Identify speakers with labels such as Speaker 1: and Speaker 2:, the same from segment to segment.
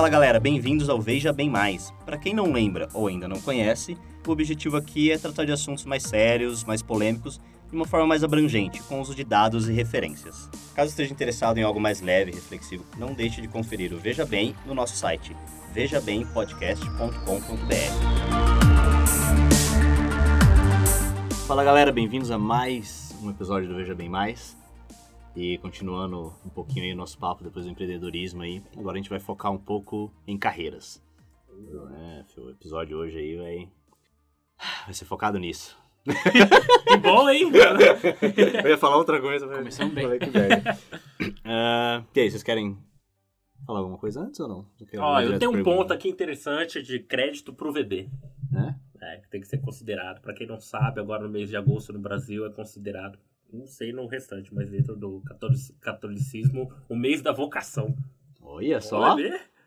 Speaker 1: Fala galera, bem-vindos ao Veja Bem Mais. Para quem não lembra ou ainda não conhece, o objetivo aqui é tratar de assuntos mais sérios, mais polêmicos, de uma forma mais abrangente, com uso de dados e referências. Caso esteja interessado em algo mais leve e reflexivo, não deixe de conferir o Veja Bem no nosso site vejabempodcast.com.br. Fala galera, bem-vindos a mais um episódio do Veja Bem Mais. E continuando um pouquinho aí o nosso papo depois do empreendedorismo aí, agora a gente vai focar um pouco em carreiras. É, o episódio hoje aí vai, vai ser focado nisso.
Speaker 2: Que bom, hein?
Speaker 1: Eu ia falar outra coisa, mas
Speaker 3: Começamos bem.
Speaker 1: falei que merda. Ah, e aí, vocês querem falar alguma coisa antes ou não? Quer
Speaker 2: Ó, eu tenho um ponto aqui interessante de crédito pro VB.
Speaker 1: Né?
Speaker 2: É, que tem que ser considerado. Pra quem não sabe, agora no mês de agosto no Brasil é considerado, não sei no restante, mas dentro do catolic- catolicismo, o mês da vocação.
Speaker 1: Olha só.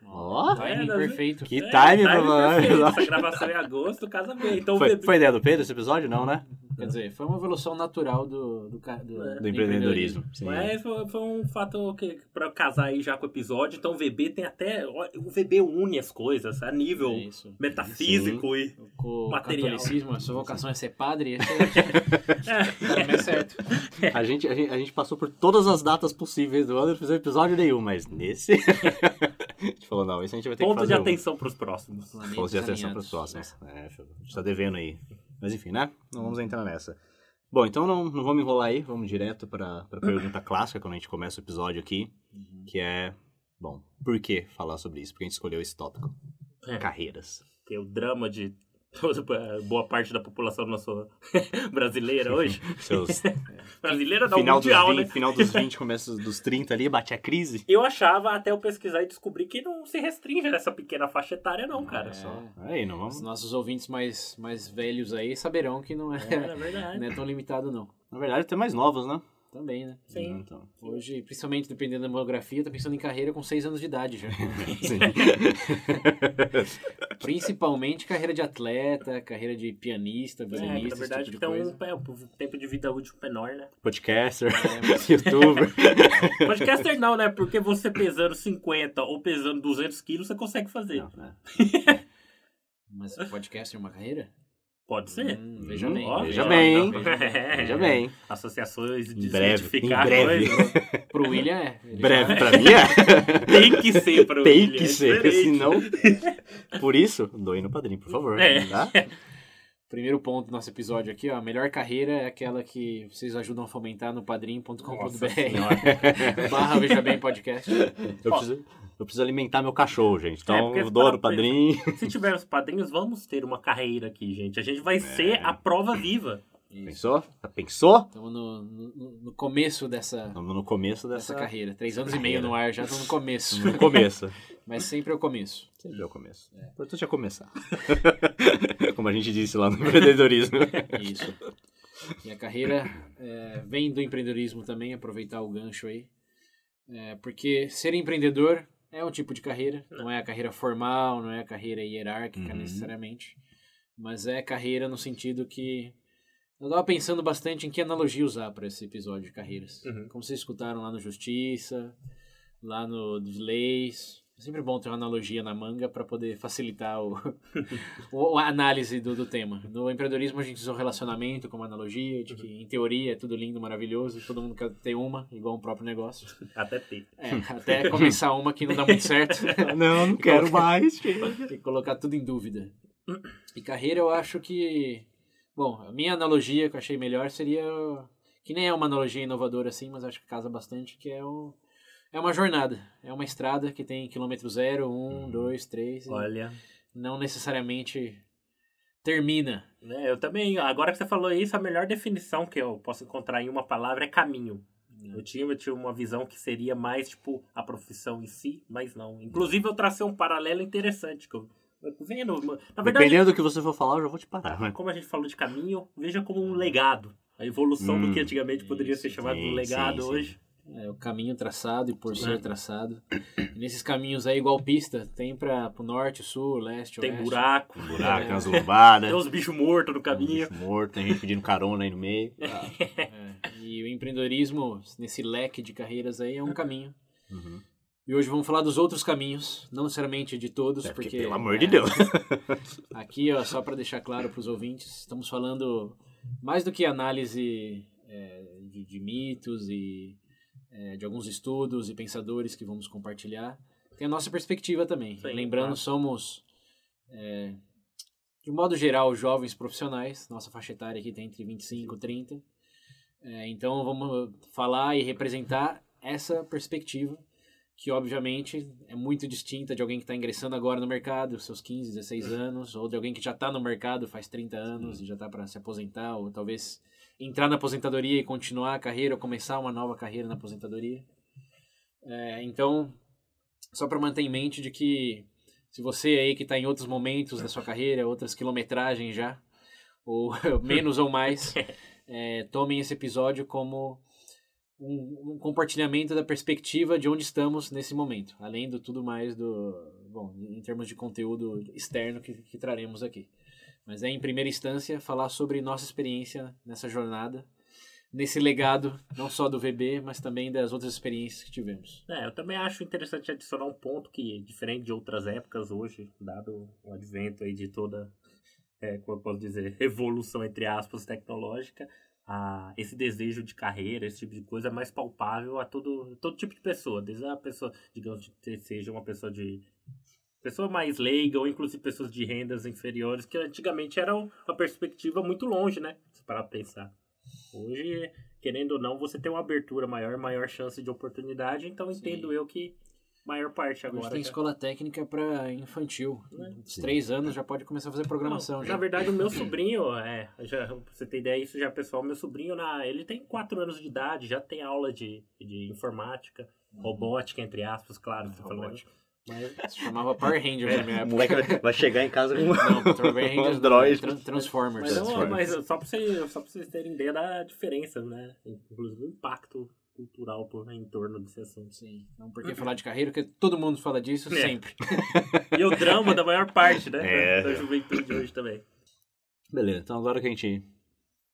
Speaker 1: Ó,
Speaker 3: Timing
Speaker 2: É,
Speaker 3: perfeito.
Speaker 1: que
Speaker 2: É,
Speaker 1: time,
Speaker 2: perfeito. Essa gravação é em agosto, casa bem. Então
Speaker 1: Foi,
Speaker 2: VB...
Speaker 1: foi ideia do Pedro esse episódio? Não, né?
Speaker 3: Quer dizer, foi uma evolução natural do, do, ca- do,
Speaker 2: É.
Speaker 1: Do empreendedorismo. Sim.
Speaker 2: Mas foi, foi um fato que, pra casar aí já com o episódio, então o VB tem até. O VB une as coisas a nível
Speaker 3: É isso.
Speaker 2: metafísico e.
Speaker 3: Com
Speaker 2: Material.
Speaker 3: catolicismo, a sua vocação é ser padre, é, é certo.
Speaker 1: A gente, a, gente, a gente passou por todas as datas possíveis do ano e não fizemos episódio nenhum, mas nesse. a gente falou, não, esse a gente vai ter que
Speaker 2: Ponto
Speaker 1: fazer.
Speaker 2: de
Speaker 1: um.
Speaker 2: atenção pros próximos.
Speaker 1: Pontos de atenção para os próximos. É, a gente tá devendo aí. Mas enfim, né? Não vamos entrar nessa. Bom, então não, não vamos enrolar aí, vamos direto para a pergunta clássica quando a gente começa o episódio aqui, que é, bom, por que falar sobre isso? Por que a gente escolheu esse tópico?
Speaker 2: É.
Speaker 1: Carreiras.
Speaker 2: Que é o drama de boa parte da população nossa brasileira hoje.
Speaker 1: Seus
Speaker 2: Brasileira não,
Speaker 1: final, dos
Speaker 2: mundial,
Speaker 1: 20,
Speaker 2: né?
Speaker 1: final dos 20, começo dos 30 ali, bate a crise.
Speaker 2: Eu achava, até eu pesquisar e descobrir que não se restringe nessa pequena faixa etária, não, cara.
Speaker 3: É.
Speaker 1: Só. Aí, não
Speaker 3: Os
Speaker 1: vamos.
Speaker 3: nossos ouvintes mais, mais velhos aí saberão que não é,
Speaker 2: É, verdade.
Speaker 3: não é tão limitado, não.
Speaker 1: Na verdade, tem mais novos, né?
Speaker 3: Também, né?
Speaker 2: Sim.
Speaker 1: Então.
Speaker 3: Hoje, principalmente dependendo da demografia, tá pensando em carreira com 6 anos de idade já.
Speaker 1: Sim.
Speaker 3: Principalmente carreira de atleta, carreira de pianista,
Speaker 2: É,
Speaker 3: violinista,
Speaker 2: na verdade,
Speaker 3: esse tipo
Speaker 2: um,
Speaker 3: coisa.
Speaker 2: é, um tempo de vida útil menor, né?
Speaker 1: Podcaster,
Speaker 3: É,
Speaker 1: youtuber.
Speaker 2: Podcaster não, né? Porque você pesando 50 ou pesando 200 quilos, você consegue fazer.
Speaker 1: Não, né?
Speaker 3: Mas podcast é uma carreira?
Speaker 2: Pode ser.
Speaker 3: Hum, veja
Speaker 1: Hum,
Speaker 3: bem.
Speaker 2: Ó,
Speaker 1: veja
Speaker 2: ó,
Speaker 1: bem,
Speaker 2: ó.
Speaker 1: hein? Veja bem.
Speaker 2: Associações
Speaker 1: Em breve, em breve.
Speaker 2: coisas.
Speaker 3: Pro William é.
Speaker 1: Breve
Speaker 3: já-
Speaker 1: pra mim é.
Speaker 2: Tem que ser para o
Speaker 1: Tem
Speaker 2: William,
Speaker 1: que
Speaker 2: é
Speaker 1: ser,
Speaker 2: diferente.
Speaker 1: senão. Por isso, doe no padrinho, por favor.
Speaker 2: É.
Speaker 1: Tá?
Speaker 3: Primeiro ponto do nosso episódio aqui, ó. A melhor carreira é aquela que vocês ajudam a fomentar no.
Speaker 2: Senhora.
Speaker 3: Barra Veja Bem Podcast.
Speaker 1: Eu preciso, eu preciso alimentar meu cachorro, gente.
Speaker 2: É,
Speaker 1: Então,
Speaker 2: porque
Speaker 1: eu dou padrinho.
Speaker 2: Se tivermos padrinhos, vamos ter uma carreira aqui, gente. A gente vai
Speaker 1: É.
Speaker 2: ser a prova viva.
Speaker 1: Pensou? Já pensou?
Speaker 3: Estamos no, no, no começo dessa,
Speaker 1: Estamos no começo
Speaker 3: dessa
Speaker 1: dessa.
Speaker 3: carreira. Três anos e
Speaker 1: carreira.
Speaker 3: meio no ar, já estamos no começo.
Speaker 1: No começo.
Speaker 3: Mas sempre é o começo.
Speaker 1: Sempre é o começo. O importante é começar. Como a gente disse lá no empreendedorismo.
Speaker 3: Isso. E a carreira é, vem do empreendedorismo também, aproveitar o gancho aí. É, porque ser empreendedor é um tipo de carreira, não é a carreira formal, não é a carreira hierárquica
Speaker 1: Uhum.
Speaker 3: necessariamente, mas é carreira no sentido que. Eu estava pensando bastante em que analogia usar para esse episódio de carreiras.
Speaker 2: Uhum.
Speaker 3: Como vocês escutaram lá no Justiça, lá no de Leis. É sempre bom ter uma analogia na manga para poder facilitar o, o- a análise do, do tema. No empreendedorismo a gente usa o relacionamento como analogia, de que em teoria é tudo lindo, maravilhoso, todo mundo quer ter uma, igual o próprio negócio.
Speaker 2: Até ter.
Speaker 3: É, até começar uma que não dá muito certo
Speaker 1: Não, não quero mais.
Speaker 3: e colocar tudo em dúvida. E carreira eu acho que. Bom, a minha analogia que eu achei melhor seria. Que nem é uma analogia inovadora assim, mas acho que casa bastante, que é o. É uma jornada, é uma estrada que tem quilômetro zero, um, dois, três, e
Speaker 2: Olha.
Speaker 3: não necessariamente termina.
Speaker 2: né, eu também, agora que você falou isso, a melhor definição que eu posso encontrar em uma palavra é caminho. Eu tinha, eu tinha uma visão que seria mais, tipo, a profissão em si, mas não. Inclusive, eu tracei um paralelo interessante. Que eu, eu vendo, na verdade,
Speaker 1: Dependendo do que você for falar, eu já vou te parar. Né?
Speaker 2: como a gente falou de caminho, veja como um legado. A evolução do
Speaker 1: Hum,
Speaker 2: que antigamente poderia ser
Speaker 3: isso,
Speaker 2: chamado de
Speaker 1: sim,
Speaker 2: um legado
Speaker 1: sim, sim.
Speaker 3: É o caminho traçado e por ser traçado. E nesses caminhos aí, igual pista, tem para o norte, sul, leste,
Speaker 2: Tem
Speaker 3: oeste.
Speaker 2: buraco,
Speaker 1: Buraco, tem umas lombadas.
Speaker 2: tem uns bichos mortos no caminho.
Speaker 1: bicho morto, tem gente pedindo carona aí no meio.
Speaker 3: É, e o empreendedorismo, nesse leque de carreiras aí, é um caminho.
Speaker 1: Uhum.
Speaker 3: E hoje vamos falar dos outros caminhos, não necessariamente de todos,
Speaker 1: É, porque,
Speaker 3: porque...
Speaker 1: pelo amor
Speaker 3: é,
Speaker 1: de Deus.
Speaker 3: Aqui, ó, só para deixar claro para os ouvintes, estamos falando mais do que análise é, de, de mitos e é, de alguns estudos e pensadores que vamos compartilhar. Tem a nossa perspectiva também.
Speaker 2: Sim,
Speaker 3: Lembrando,
Speaker 2: claro.
Speaker 3: somos, é, de modo geral, jovens profissionais. Nossa faixa etária aqui tem entre 25 e 30. É, então, vamos falar e representar essa perspectiva que obviamente é muito distinta de alguém que está ingressando agora no mercado, seus 15, 16 anos, ou de alguém que já está no mercado faz 30 anos e já está para se aposentar, ou talvez entrar na aposentadoria e continuar a carreira, ou começar uma nova carreira na aposentadoria. É, então, só para manter em mente de que se você aí que está em outros momentos da sua carreira, outras quilometragens já, ou menos ou mais, é, tomem esse episódio como um, um compartilhamento da perspectiva de onde estamos nesse momento, além do tudo mais do, bom, em termos de conteúdo externo que, que traremos aqui. Mas é em primeira instância falar sobre nossa experiência nessa jornada, nesse legado não só do VB, mas também das outras experiências que tivemos.
Speaker 2: É, eu também acho interessante adicionar um ponto que, diferente de outras épocas hoje, dado o advento aí de toda, é, como eu posso dizer, revolução, entre aspas, tecnológica, a, esse desejo de carreira, esse tipo de coisa é mais palpável a todo, todo tipo de pessoa, desde a pessoa, digamos, que seja uma pessoa de pessoa mais leiga ou inclusive pessoas de rendas inferiores, que antigamente era uma perspectiva muito longe, né? Se parar pra pensar. Hoje, querendo ou não, você tem uma abertura maior, maior chance de oportunidade, então entendo eu que maior parte agora.
Speaker 3: Hoje tem
Speaker 2: já-
Speaker 3: escola técnica para infantil.
Speaker 2: Né?
Speaker 3: Três anos já pode começar a fazer programação.
Speaker 2: Não,
Speaker 3: já.
Speaker 2: Na verdade, o meu sobrinho, é, já, pra você ter ideia, isso já, pessoal, meu sobrinho, na, ele tem 4 anos de idade, já tem aula de, de informática, robótica, entre aspas, claro, falando.
Speaker 3: Robótica.
Speaker 2: Mas,
Speaker 3: Se chamava Power Rangers na minha
Speaker 1: O
Speaker 3: época.
Speaker 1: moleque vai- chegar em casa com.
Speaker 3: Não, Power Rangers
Speaker 1: Android.
Speaker 3: Tran- Transformers.
Speaker 2: mas, não, mas só, pra você, só pra vocês terem ideia da diferença, né? Inclusive o impacto cultural por, em torno desse assunto.
Speaker 3: Sim. Então, por que falar de carreira? Porque todo mundo fala disso
Speaker 2: É.
Speaker 3: sempre.
Speaker 2: E o drama da maior parte, né?
Speaker 1: É.
Speaker 2: Da juventude de hoje também.
Speaker 1: Beleza, então agora que a gente...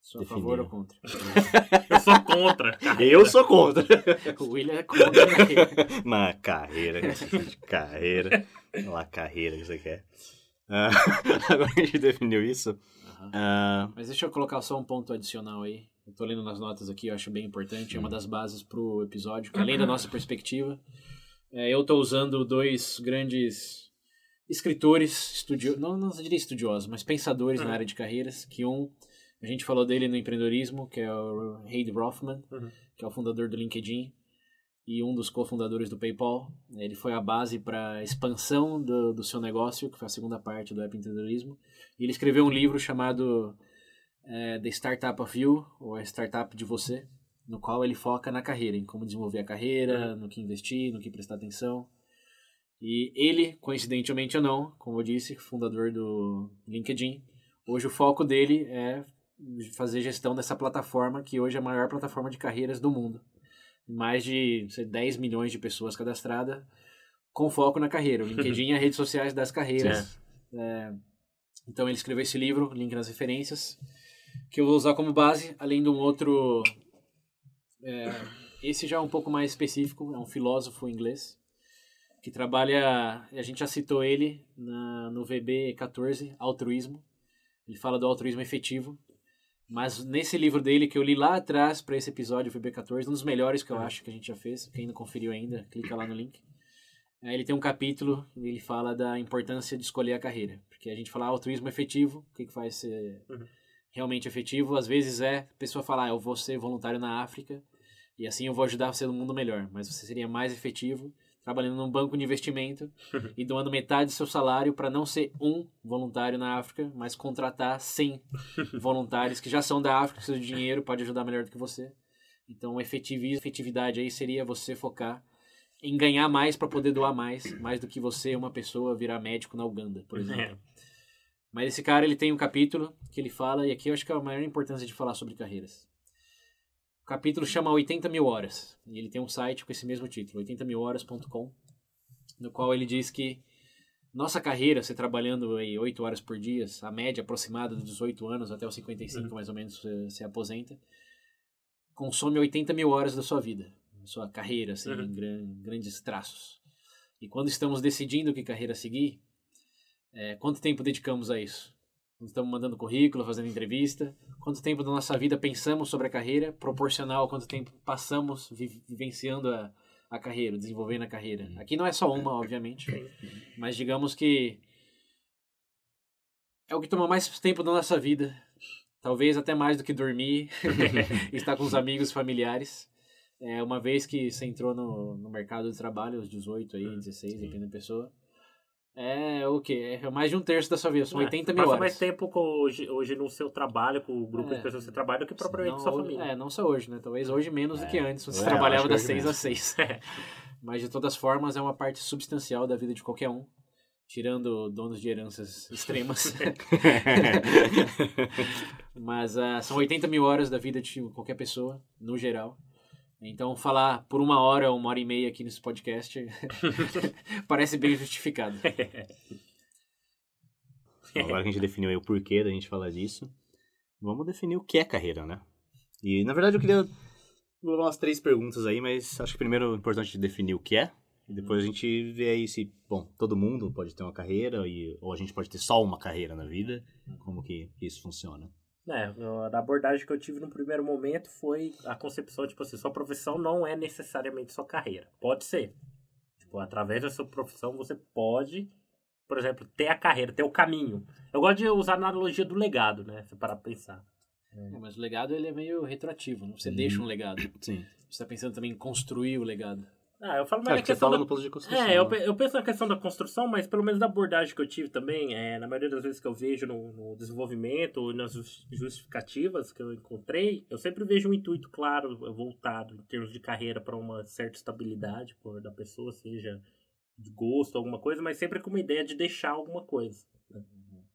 Speaker 3: Sou a favor ou contra?
Speaker 2: Eu sou contra.
Speaker 1: Eu sou contra.
Speaker 3: O William é contra a carreira.
Speaker 1: Na carreira, carreira. Olha lá, carreira que você quer. Ah, agora que a gente definiu isso,
Speaker 3: Aham.
Speaker 1: ah,
Speaker 3: Mas deixa eu colocar só um ponto adicional aí. Eu tô lendo nas notas aqui, eu acho bem importante. É uma das bases pro episódio, que além da nossa perspectiva. é, eu tô usando dois grandes escritores, estudio... não, não diria estudiosos, mas pensadores na área de carreiras, que um, a gente falou dele no empreendedorismo, que é o Reid Rothman,
Speaker 2: Uhum.
Speaker 3: que é o fundador do LinkedIn e um dos cofundadores do PayPal. Ele foi a base para a expansão do, do seu negócio, que foi a segunda parte do App Empreendedorismo. E ele escreveu um livro chamado é, The Startup of You, ou a Startup de Você, no qual ele foca na carreira, em como desenvolver a carreira, no que investir, no que prestar atenção. E ele, coincidentemente ou não, como eu disse, fundador do LinkedIn, hoje o foco dele é fazer gestão dessa plataforma, que hoje é a maior plataforma de carreiras do mundo. Mais de sei, 10 milhões de pessoas cadastradas, com foco na carreira. O LinkedIn é a rede sociais das carreiras. É, então ele escreveu esse livro, link nas referências, que eu vou usar como base, além de um outro. é, esse já é um pouco mais específico, é um filósofo inglês que trabalha. A gente já citou ele na, no VB 14, Altruísmo. Ele fala do altruísmo efetivo. Mas nesse livro dele que eu li lá atrás para esse episódio VB 14, um dos melhores que eu acho que a gente já fez. Quem não conferiu ainda, clica lá no link. É, ele tem um capítulo e ele fala da importância de escolher a carreira. Porque a gente fala ah, altruísmo efetivo, o que, que faz ser
Speaker 2: Uhum.
Speaker 3: realmente efetivo? Às vezes é a pessoa falar, ah, eu vou ser voluntário na África e assim eu vou ajudar você no mundo melhor. Mas você seria mais efetivo trabalhando num banco de investimento e doando metade do seu salário para não ser um voluntário na África, mas contratar 100 voluntários que já são da África, precisam de dinheiro, pode ajudar melhor do que você. Então, efetivismo, efetividade aí seria você focar em ganhar mais para poder doar mais, mais do que você, uma pessoa, virar médico na Uganda, por exemplo.
Speaker 2: É.
Speaker 3: Mas esse cara, ele tem um capítulo que ele fala, e aqui eu acho que é a maior importância de falar sobre carreiras. O capítulo chama 80 mil horas, e ele tem um site com esse mesmo título, 80milhoras.com, no qual ele diz que nossa carreira, você trabalhando aí 8 horas por dia, a média aproximada dos 18 anos até os 55 mais ou menos você se aposenta, consome 80 mil horas da sua vida, sua carreira, assim,
Speaker 2: Uhum.
Speaker 3: em gran- grandes traços. E quando estamos decidindo que carreira seguir, é, quanto tempo dedicamos a isso? Estamos mandando currículo, fazendo entrevista, quanto tempo da nossa vida pensamos sobre a carreira, proporcional a quanto tempo passamos vi- vivenciando a, a carreira, desenvolvendo a carreira. Aqui não é só uma, obviamente, mas digamos que é o que toma mais tempo da nossa vida. Talvez até mais do que dormir, estar com os amigos, familiares. É, uma vez que você entrou no, no mercado de trabalho, aos 18 aí, 16, dependendo da pessoa, é o quê? É mais de um terço da sua vida, são
Speaker 2: É,
Speaker 3: 80
Speaker 2: você
Speaker 3: mil
Speaker 2: passa
Speaker 3: horas.
Speaker 2: mais tempo com, hoje, hoje no seu trabalho, com o grupo
Speaker 3: É.
Speaker 2: de pessoas que você trabalha, do que propriamente
Speaker 3: Não,
Speaker 2: com sua
Speaker 3: hoje-
Speaker 2: família.
Speaker 3: É, não só hoje, né? Talvez hoje menos do que antes, quando você
Speaker 1: É, eu
Speaker 3: trabalhava das
Speaker 1: hoje
Speaker 3: 6
Speaker 1: menos.
Speaker 3: às 6. Mas de todas formas é uma parte substancial da vida de qualquer um, tirando donos de heranças extremas. Mas ah, são 80 mil horas da vida de qualquer pessoa, no geral. Então falar por uma hora, uma hora e meia aqui nesse podcast parece bem justificado.
Speaker 1: Agora que a gente definiu aí o porquê da gente falar disso, vamos definir o que é carreira, né? E na verdade eu queria dar umas três perguntas aí, mas acho que primeiro é importante definir o que é. E depois a gente vê aí se, bom, todo mundo pode ter uma carreira, e, ou a gente pode ter só uma carreira na vida, como que isso funciona.
Speaker 2: É, a abordagem que eu tive no primeiro momento foi a concepção, tipo assim, sua profissão não é necessariamente sua carreira. Pode ser. Tipo, através da sua profissão você pode, por exemplo, ter a carreira, ter o caminho. Eu gosto de usar a analogia do legado, né? Se parar pra pensar.
Speaker 3: É, mas o legado ele é meio retroativo, né? você deixa um legado.
Speaker 1: Sim.
Speaker 3: Você está pensando também em construir o legado.
Speaker 2: Ah, eu falo
Speaker 1: É,
Speaker 2: mais na
Speaker 1: porque você
Speaker 2: questão
Speaker 1: fala
Speaker 2: da...
Speaker 1: no de construção.
Speaker 2: É, eu,
Speaker 1: né?
Speaker 2: eu penso na questão da construção, mas pelo menos da abordagem que eu tive também, é, na maioria das vezes que eu vejo no, no desenvolvimento, nas jus- justificativas que eu encontrei, eu sempre vejo um intuito claro, voltado em termos de carreira para uma certa estabilidade por, da pessoa, seja de gosto, alguma coisa, mas sempre com uma ideia de deixar alguma coisa. né?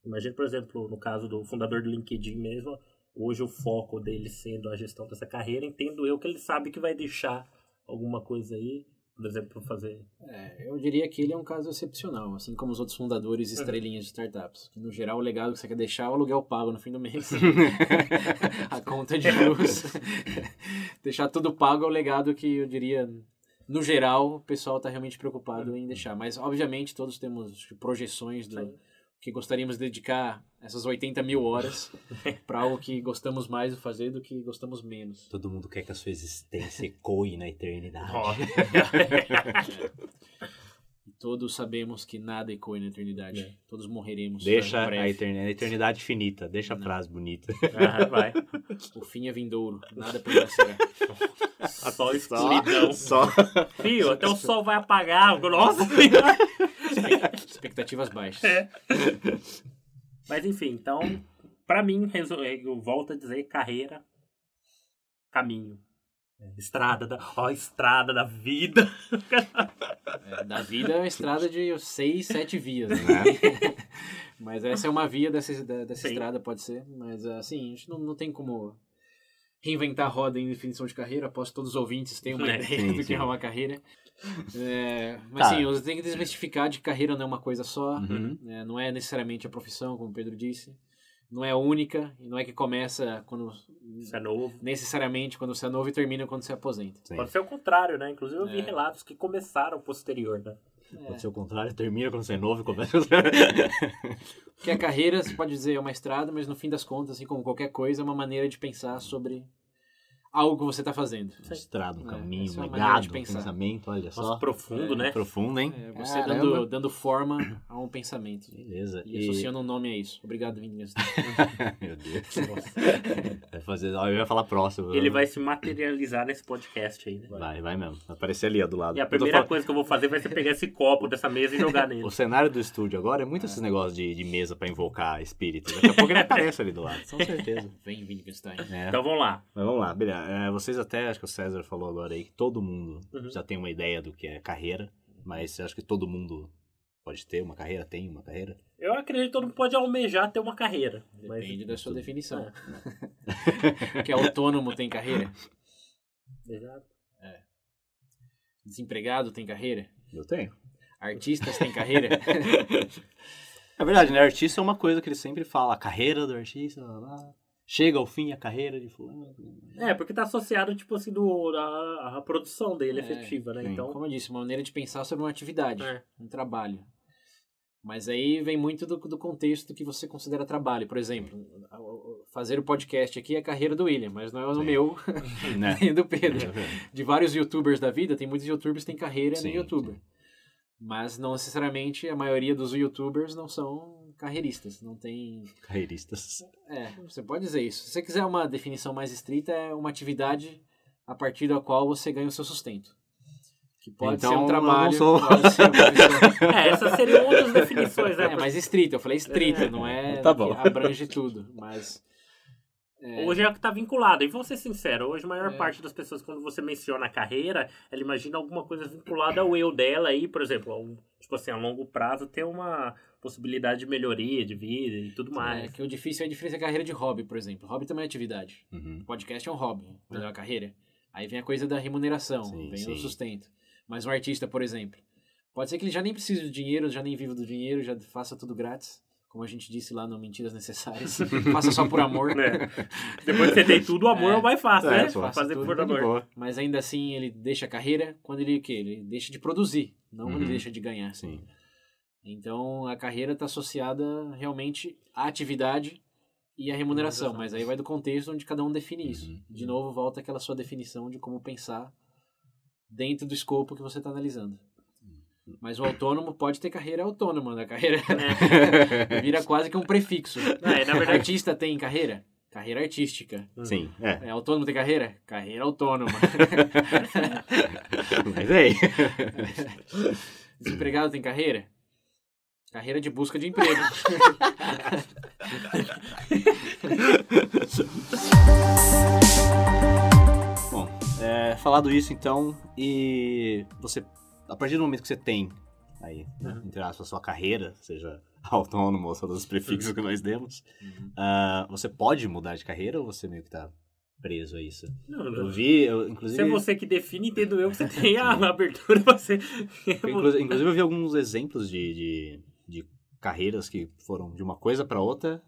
Speaker 2: Imagina, por exemplo, no caso do fundador do LinkedIn mesmo, hoje o foco dele sendo a gestão dessa carreira, entendo eu que ele sabe que vai deixar alguma coisa aí, por exemplo, fazer
Speaker 3: É, eu diria que ele é um caso excepcional, assim como os outros fundadores e estrelinhas de startups. Que, no geral, o legado que você quer deixar é o aluguel pago no fim do mês. a conta de luz. deixar tudo pago é o legado que eu diria, no geral, o pessoal está realmente preocupado em deixar. Mas, obviamente, todos temos projeções do. Que gostaríamos de dedicar essas 80 mil horas para algo que gostamos mais de fazer do que gostamos menos.
Speaker 1: Todo mundo quer que a sua existência ecoe na eternidade.
Speaker 3: E todos sabemos que nada ecoa na eternidade.
Speaker 2: É.
Speaker 3: Todos morreremos.
Speaker 1: Deixa a eternidade, a eternidade finita, deixa a
Speaker 3: Não.
Speaker 1: frase bonita.
Speaker 2: Ah, vai.
Speaker 3: O fim é vindouro, nada permanecerá.
Speaker 2: Só escuridão.
Speaker 1: Só.
Speaker 2: Fio, até o sol vai apagar. Nossa.
Speaker 3: Expectativas baixas.
Speaker 2: É. Mas enfim, então, pra mim, resu- eu volto a dizer carreira, caminho. Estrada da. Ó, estrada da vida.
Speaker 3: É, da vida é uma estrada de seis, sete vias. Né? mas essa é uma via dessa, dessa
Speaker 2: Sim.
Speaker 3: estrada, pode ser. Mas assim, a gente não, não tem como reinventar a roda em definição de carreira. Aposto que todos os ouvintes têm uma
Speaker 2: É,
Speaker 3: ideia
Speaker 1: sim,
Speaker 3: do que
Speaker 1: sim.
Speaker 3: é uma carreira. É, mas
Speaker 1: Tá.
Speaker 3: sim, você tem que desmistificar de que carreira não é uma coisa só.
Speaker 1: Uhum.
Speaker 3: né? Não é necessariamente a profissão, como o Pedro disse. Não é a única, e não é que começa quando
Speaker 2: Isso é novo.
Speaker 3: necessariamente quando você é novo e termina quando você aposenta.
Speaker 1: Sim.
Speaker 2: Pode ser o contrário, né? Inclusive eu vi
Speaker 3: É.
Speaker 2: relatos que começaram posterior, né?
Speaker 1: Pode ser o contrário, termina quando você é novo e começa.
Speaker 3: Porque a carreira, você pode dizer, é uma estrada, mas no fim das contas, assim como qualquer coisa, é uma maneira de pensar sobre algo que você está fazendo.
Speaker 1: Estrada, um
Speaker 3: É,
Speaker 1: caminho,
Speaker 3: é
Speaker 1: um legado, um pensamento, olha
Speaker 2: Nossa,
Speaker 1: só.
Speaker 2: profundo, né?
Speaker 1: Profundo, hein?
Speaker 3: É, você dando, dando forma a um pensamento.
Speaker 1: Beleza.
Speaker 3: E associando um nome a isso. Obrigado, Vinícius.
Speaker 1: Meu Deus. Vai fazer... ó, Eu ia falar próximo.
Speaker 2: Ele vai se materializar nesse podcast aí, né?
Speaker 1: Vai, vai mesmo. Vai aparecer ali, ó, do lado.
Speaker 2: E a primeira
Speaker 1: falando-
Speaker 2: coisa que eu vou fazer vai ser pegar esse copo dessa mesa e jogar nele.
Speaker 1: O cenário do estúdio agora é muito esses negócios de, de mesa pra invocar espírito. Daqui a pouco ele aparece ali do lado, com certeza.
Speaker 3: Vem, Wittgenstein.
Speaker 1: É.
Speaker 2: Então vamos lá.
Speaker 1: Mas vamos lá, beleza. É, vocês até, acho que o César falou agora aí, que todo mundo
Speaker 2: Uhum.
Speaker 1: já tem uma ideia do que é carreira, mas você acha que todo mundo pode ter uma carreira, tem uma carreira?
Speaker 2: Eu acredito que todo mundo pode almejar ter uma carreira. Mas...
Speaker 3: Depende da sua
Speaker 1: tudo.
Speaker 3: definição. que autônomo tem carreira?
Speaker 2: Exato.
Speaker 3: Desempregado tem carreira?
Speaker 1: Eu tenho.
Speaker 3: Artistas têm carreira?
Speaker 1: É verdade, né? Artista é uma coisa que ele sempre fala, a carreira do artista, blá, blá. Chega ao fim a carreira de fulano.
Speaker 2: É, porque tá associado, tipo assim, do, a, a produção dele
Speaker 3: É,
Speaker 2: efetiva, né?
Speaker 1: sim.
Speaker 2: Então,
Speaker 3: Como eu disse, uma maneira de pensar sobre uma atividade,
Speaker 2: É.
Speaker 3: um trabalho. Mas aí vem muito do, do contexto do que você considera trabalho. Por exemplo, fazer o podcast aqui é a carreira do William, mas não é o
Speaker 1: Sim.
Speaker 3: meu
Speaker 1: né?
Speaker 3: nem do Pedro. De vários youtubers da vida, tem muitos youtubers que têm carreira
Speaker 1: Sim,
Speaker 3: no youtuber. Mas não necessariamente a maioria dos youtubers não são carreiristas. Não tem.
Speaker 1: Carreiristas.
Speaker 3: É, você pode dizer isso. Se você quiser uma definição mais estrita, é uma atividade a partir da qual você ganha o seu sustento. Que pode
Speaker 1: Então,
Speaker 3: ser um
Speaker 1: não
Speaker 3: trabalho,
Speaker 1: sou.
Speaker 3: pode ser uma
Speaker 2: é, essa seria uma das definições, né?
Speaker 3: É, mais estrita. Eu falei estrita, não é
Speaker 1: Tá bom.
Speaker 3: que abrange tudo. Mas. é,
Speaker 2: Hoje é o que tá vinculado. E vou ser sincero, hoje a maior
Speaker 3: É.
Speaker 2: parte das pessoas, quando você menciona a carreira, ela imagina alguma coisa vinculada ao eu dela aí, por exemplo, a tipo assim, a longo prazo ter uma possibilidade de melhoria de vida e tudo
Speaker 3: é
Speaker 2: mais.
Speaker 3: que o difícil é a diferença da carreira de hobby, por exemplo. Hobby também é atividade.
Speaker 1: Uhum.
Speaker 3: podcast é um hobby, não é uma carreira. Aí vem a coisa da remuneração,
Speaker 1: Sim,
Speaker 3: vem
Speaker 1: sim.
Speaker 3: o sustento. Mas um artista, por exemplo, pode ser que ele já nem precise do dinheiro, já nem viva do dinheiro, já faça tudo grátis, como a gente disse lá no Mentiras Necessárias. faça só por amor.
Speaker 2: Né? Depois que você tem tudo, o amor é,
Speaker 3: É.
Speaker 2: o mais fácil,
Speaker 1: É,
Speaker 2: né? Fazer
Speaker 3: tudo
Speaker 2: por amor.
Speaker 1: boa.
Speaker 3: Mas ainda assim ele deixa a carreira quando ele o quê? Ele deixa de produzir, não quando ele
Speaker 1: Uhum.
Speaker 3: deixa de ganhar.
Speaker 1: Sim.
Speaker 3: Então a carreira está associada realmente à atividade e à remuneração, mas aí vai do contexto onde cada um define isso.
Speaker 1: Uhum.
Speaker 3: De novo, volta aquela sua definição de como pensar dentro do escopo que você está analisando. Mas o autônomo pode ter carreira autônoma, né? Carreira vira quase que um prefixo.
Speaker 2: É, na verdade-
Speaker 3: Artista tem carreira? Carreira artística.
Speaker 1: Sim, é.
Speaker 3: É, autônomo tem carreira? Carreira autônoma.
Speaker 1: Mas é aí.
Speaker 3: Desempregado tem carreira? Carreira de busca de emprego.
Speaker 1: Bom, é, falado isso então, e você, a partir do momento que você tem aí, né, entre aspas, a sua carreira, seja autônomo ou todos os prefixos que nós demos, ah, você pode mudar de carreira ou você meio que tá preso a isso?
Speaker 2: Não,
Speaker 1: Eu
Speaker 2: não.
Speaker 1: vi, eu, inclusive,
Speaker 2: Se é você que define, entendo eu que você tem a abertura pra você.
Speaker 1: inclusive, inclusive eu vi alguns exemplos de, de carreiras que foram de uma coisa pra outra,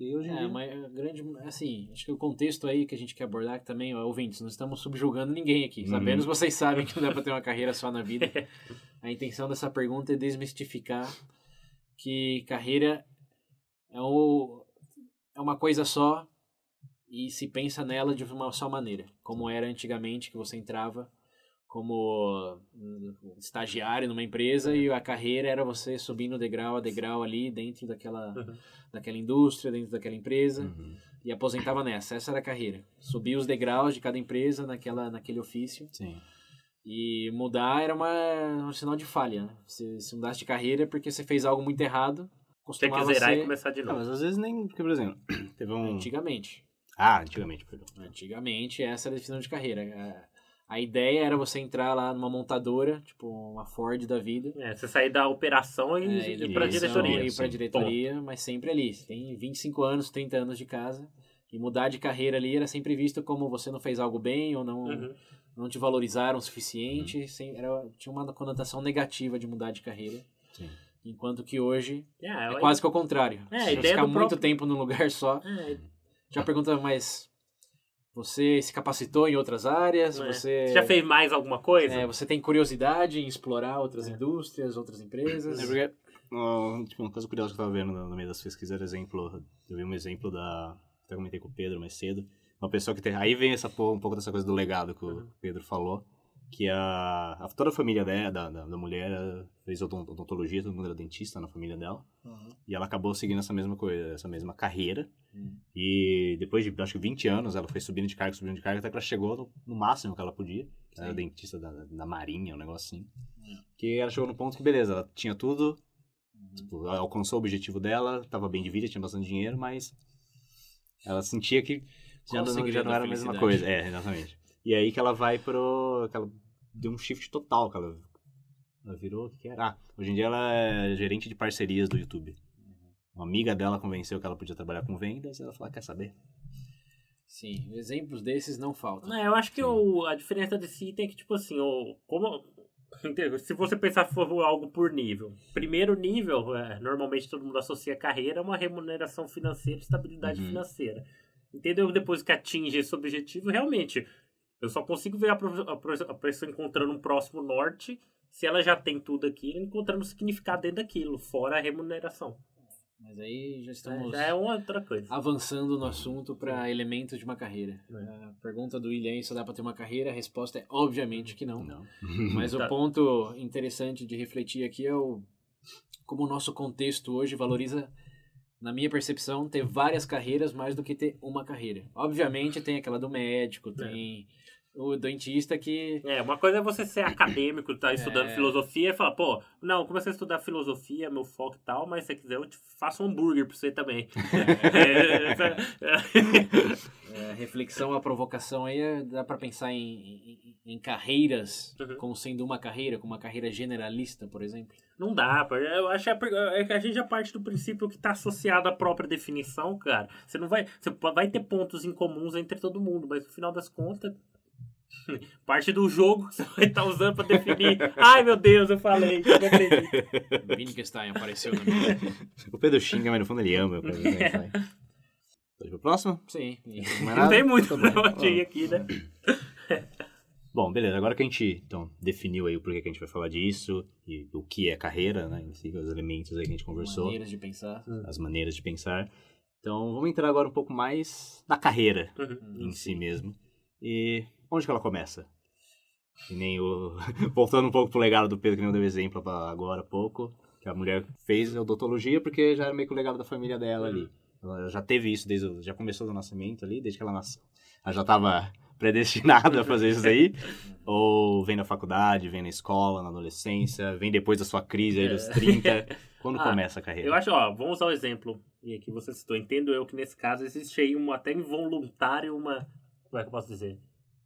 Speaker 1: e hoje em
Speaker 3: É,
Speaker 1: dia...
Speaker 3: mas grande, assim, acho que o contexto aí que a gente quer abordar que também, ó, ouvintes, não estamos subjugando ninguém aqui.
Speaker 1: Uhum.
Speaker 3: Que vocês sabem que não dá pra ter uma carreira só na vida. A intenção dessa pergunta é desmistificar que carreira é, o, é uma coisa só e se pensa nela de uma só maneira, como era antigamente que você entrava como hum, estagiário numa empresa e a carreira era você subindo degrau a degrau ali dentro daquela
Speaker 2: Uhum.
Speaker 3: daquela indústria, dentro daquela empresa
Speaker 1: Uhum,
Speaker 3: e aposentava nessa. Essa era a carreira. Subir os degraus de cada empresa naquela, naquele ofício
Speaker 1: sim.
Speaker 3: e mudar era uma, um sinal de falha. Né? Se, se mudasse de carreira é porque você fez algo muito errado,
Speaker 2: Tem que zerar e
Speaker 3: ser
Speaker 2: começar de
Speaker 1: Não,
Speaker 2: novo.
Speaker 1: mas às vezes nem, porque, por exemplo, teve um...
Speaker 3: antigamente.
Speaker 1: Ah, antigamente, perdão.
Speaker 3: Antigamente essa era a definição de carreira. A, ideia era você entrar lá numa montadora, tipo uma Ford da vida,
Speaker 2: É, você sair da operação e
Speaker 3: é,
Speaker 2: ir
Speaker 3: e
Speaker 2: pra
Speaker 1: isso,
Speaker 2: diretoria.
Speaker 3: ir
Speaker 1: sim.
Speaker 3: diretoria, mas sempre ali. Você tem 25 anos, 30 anos de casa. E mudar de carreira ali era sempre visto como você não fez algo bem ou não,
Speaker 2: Uhum.
Speaker 3: não te valorizaram o suficiente. sem- era, tinha uma conotação negativa de mudar de carreira.
Speaker 1: Sim.
Speaker 3: Enquanto que hoje
Speaker 2: É,
Speaker 3: é quase que o contrário.
Speaker 2: É,
Speaker 3: você ficar muito
Speaker 2: próprio-
Speaker 3: tempo num lugar só,
Speaker 2: É,
Speaker 3: já pergunta, mas você se capacitou em outras áreas?
Speaker 2: é.
Speaker 3: Você,
Speaker 2: já fez mais alguma coisa?
Speaker 3: é, você tem curiosidade em explorar outras indústrias, outras empresas?
Speaker 1: É porque, ó, tipo, uma coisa curiosa que eu tava vendo no meio das pesquisas era exemplo, eu vi um exemplo da, até comentei com o Pedro mais cedo, uma pessoa que tem, aí vem essa, um pouco dessa coisa do legado que o Pedro falou, que a, a- toda a família dela, da, da, da mulher fez odon- odontologia, todo mundo era dentista na família dela,
Speaker 3: Uhum.
Speaker 1: e ela acabou seguindo essa mesma coisa, essa mesma carreira,
Speaker 3: Hum.
Speaker 1: e depois de, acho que 20 anos, ela foi subindo de cargo, subindo de cargo, até que ela chegou no, no máximo que ela podia, ela era dentista da, da marinha, um negócio assim,
Speaker 3: Hum.
Speaker 1: que ela chegou no ponto que, beleza, ela tinha tudo,
Speaker 3: Uhum.
Speaker 1: Tipo, alcançou o objetivo dela, tava bem de vida, tinha bastante dinheiro, mas ela sentia que já não, já não era a mesma coisa. É, exatamente. E aí que ela vai pro. Que ela deu um shift total, que ela, ela virou. Que era? Ah, hoje em dia ela é gerente de parcerias do YouTube. Uma amiga dela convenceu que ela podia trabalhar com vendas, e ela falou: "Ah, quer saber?
Speaker 3: Sim, exemplos desses não faltam.
Speaker 2: É, eu acho que o, a diferença desse item é que, tipo assim, o, como, se você pensar for algo por nível. Primeiro nível, é, normalmente todo mundo associa carreira a uma remuneração financeira, estabilidade
Speaker 1: Uhum.
Speaker 2: financeira. entendeu? Depois que atinge esse objetivo, realmente, eu só consigo ver a, a a pessoa encontrando um próximo norte se ela já tem tudo aquilo, encontrando significado dentro daquilo, fora a remuneração.
Speaker 3: Mas aí já estamos
Speaker 2: Já é uma outra coisa.
Speaker 3: avançando no assunto para elementos de uma carreira.
Speaker 2: É.
Speaker 3: A pergunta do William, se dá para ter uma carreira, a resposta é obviamente que não.
Speaker 1: Não.
Speaker 3: Mas o
Speaker 2: Tá.
Speaker 3: ponto interessante de refletir aqui é o como o nosso contexto hoje valoriza, na minha percepção, ter várias carreiras mais do que ter uma carreira. Obviamente tem aquela do médico, tem o dentista que
Speaker 2: É, uma coisa é você ser acadêmico, tá estudando
Speaker 3: É.
Speaker 2: filosofia e falar, pô, não, comecei a estudar filosofia, meu foco e tal, mas se você quiser eu te faço um hambúrguer pra você também. É,
Speaker 3: é, reflexão, a provocação aí é- dá para pensar em, em, em carreiras
Speaker 2: Uhum.
Speaker 3: como sendo uma carreira, como uma carreira generalista, por exemplo.
Speaker 2: Não dá, eu acho que é que a gente já parte do princípio que tá associado à própria definição, cara. Você não vai. Você vai ter pontos em comuns entre todo mundo, mas no final das contas. Parte do jogo que você vai estar usando pra definir. Ai meu Deus, eu falei, eu.
Speaker 3: Wittgenstein apareceu na minha.
Speaker 1: O Pedro xinga, mas no fundo ele ama. Pode ir pro próximo?
Speaker 3: Sim.
Speaker 2: Não tem muito
Speaker 1: Tá bom.
Speaker 2: pra onde aqui, né?
Speaker 1: Bom, beleza. Agora que a gente então, definiu aí o porquê que a gente vai falar disso e o que é carreira, né? Em si, os elementos aí que a gente conversou,
Speaker 3: Maneiras de pensar.
Speaker 1: as maneiras de pensar. Então, vamos entrar agora um pouco mais na carreira
Speaker 2: Uhum.
Speaker 1: em si mesmo. E onde que ela começa? Que nem o... Voltando um pouco pro legado do Pedro, que nem eu dei exemplo agora há pouco, que a mulher fez a odontologia porque já era meio que o legado da família dela ali. Ela já teve isso desde o... já começou do nascimento ali, desde que ela nasceu. Ela já estava predestinada a fazer isso aí. Ou vem na faculdade, vem na escola, na adolescência, vem depois da sua crise aí dos 30. Quando
Speaker 2: Ah,
Speaker 1: começa a carreira?
Speaker 2: Eu acho, ó, vamos usar o exemplo e aqui você citou. Entendo eu que nesse caso existe aí uma, até involuntário, uma. Como é que eu posso dizer?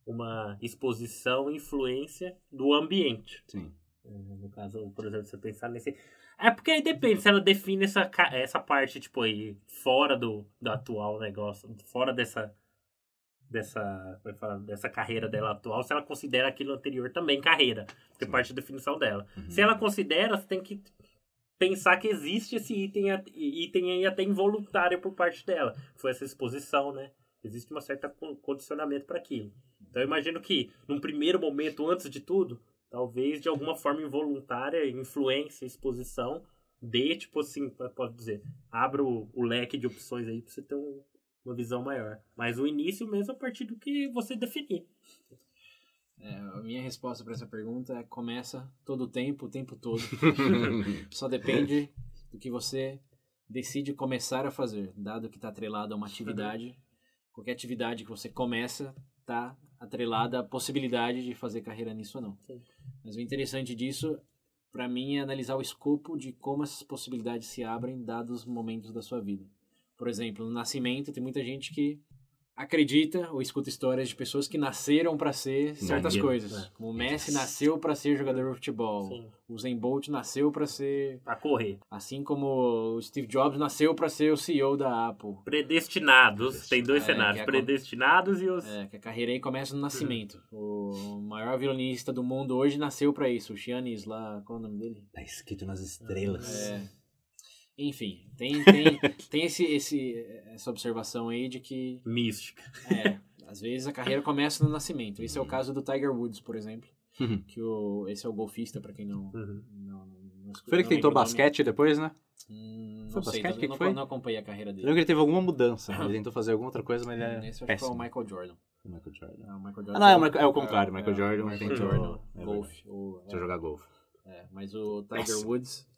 Speaker 2: Uma exposição, influência do ambiente.
Speaker 1: Sim.
Speaker 2: No caso, por exemplo, você pensar nesse. É porque aí depende se ela define essa, essa parte, tipo, aí, fora do, do atual negócio, fora dessa. Dessa, é que fala? dessa carreira dela atual, se ela considera aquilo anterior também carreira, porque parte da definição dela. Se ela considera, você tem que pensar que existe esse item, item aí até involuntário por parte dela. Foi essa exposição, né? Existe um certo con- condicionamento para aquilo. Então eu imagino que, num primeiro momento, antes de tudo, talvez de alguma forma involuntária, influência, exposição, dê, tipo assim, p- pode dizer, abra o, o leque de opções aí pra você ter um- uma visão maior. Mas o início mesmo a partir do que você definir.
Speaker 3: É, a minha resposta para essa pergunta é começa todo o tempo, o tempo todo. Só depende do que você decide começar a fazer, dado que está atrelado a uma atividade. Qualquer atividade que você começa está atrelada à possibilidade de fazer carreira nisso ou não.
Speaker 2: Sim.
Speaker 3: Mas o interessante disso, para mim, é analisar o escopo de como essas possibilidades se abrem dados momentos da sua vida. Por exemplo, no nascimento, tem muita gente que acredita ou escuta histórias de pessoas que nasceram para ser certas
Speaker 1: Não,
Speaker 3: coisas.
Speaker 2: é.
Speaker 3: Como o Messi nasceu para ser jogador de futebol.
Speaker 2: Sim.
Speaker 3: O Zen Bolt nasceu para ser,
Speaker 2: Pra correr.
Speaker 3: assim como o Steve Jobs nasceu para ser o CEO da Apple.
Speaker 2: Predestinados. Tem dois
Speaker 3: É,
Speaker 2: cenários.
Speaker 3: é
Speaker 2: Predestinados e os...
Speaker 3: É, que a carreira aí começa no nascimento. O maior violonista do mundo hoje nasceu para isso. O Giannis lá, qual é o nome dele?
Speaker 1: Tá escrito nas estrelas.
Speaker 3: É. Enfim, tem, tem, tem esse, esse, essa observação aí de que
Speaker 2: Mística.
Speaker 3: É, às vezes a carreira começa no nascimento. Esse é o caso do Tiger Woods, por exemplo.
Speaker 1: Uhum.
Speaker 3: Que o, esse é o golfista, pra quem não.
Speaker 2: Uhum.
Speaker 3: não, não
Speaker 1: Foi ele que
Speaker 3: não
Speaker 1: tentou
Speaker 3: o
Speaker 1: basquete depois, né?
Speaker 3: Hum,
Speaker 1: Foi
Speaker 3: não sei,
Speaker 1: basquete?
Speaker 3: eu
Speaker 1: Que
Speaker 3: não,
Speaker 1: que foi?
Speaker 3: não acompanhei a carreira
Speaker 1: Eu
Speaker 3: dele.
Speaker 1: lembro que ele teve alguma mudança. Ele tentou fazer alguma outra coisa, mas ele é
Speaker 3: Esse eu acho que foi o Michael Jordan.
Speaker 1: Michael Jordan.
Speaker 3: É, o Michael Jordan
Speaker 1: Ah, não, é o Michael- é o contrário, o Michael Jordan
Speaker 3: o Michael
Speaker 1: tentou-
Speaker 3: Jordan,
Speaker 1: é
Speaker 3: golfe. o-
Speaker 1: Deixa eu jogar golfe.
Speaker 3: é, mas o Tiger
Speaker 1: Péssimo.
Speaker 3: Woods,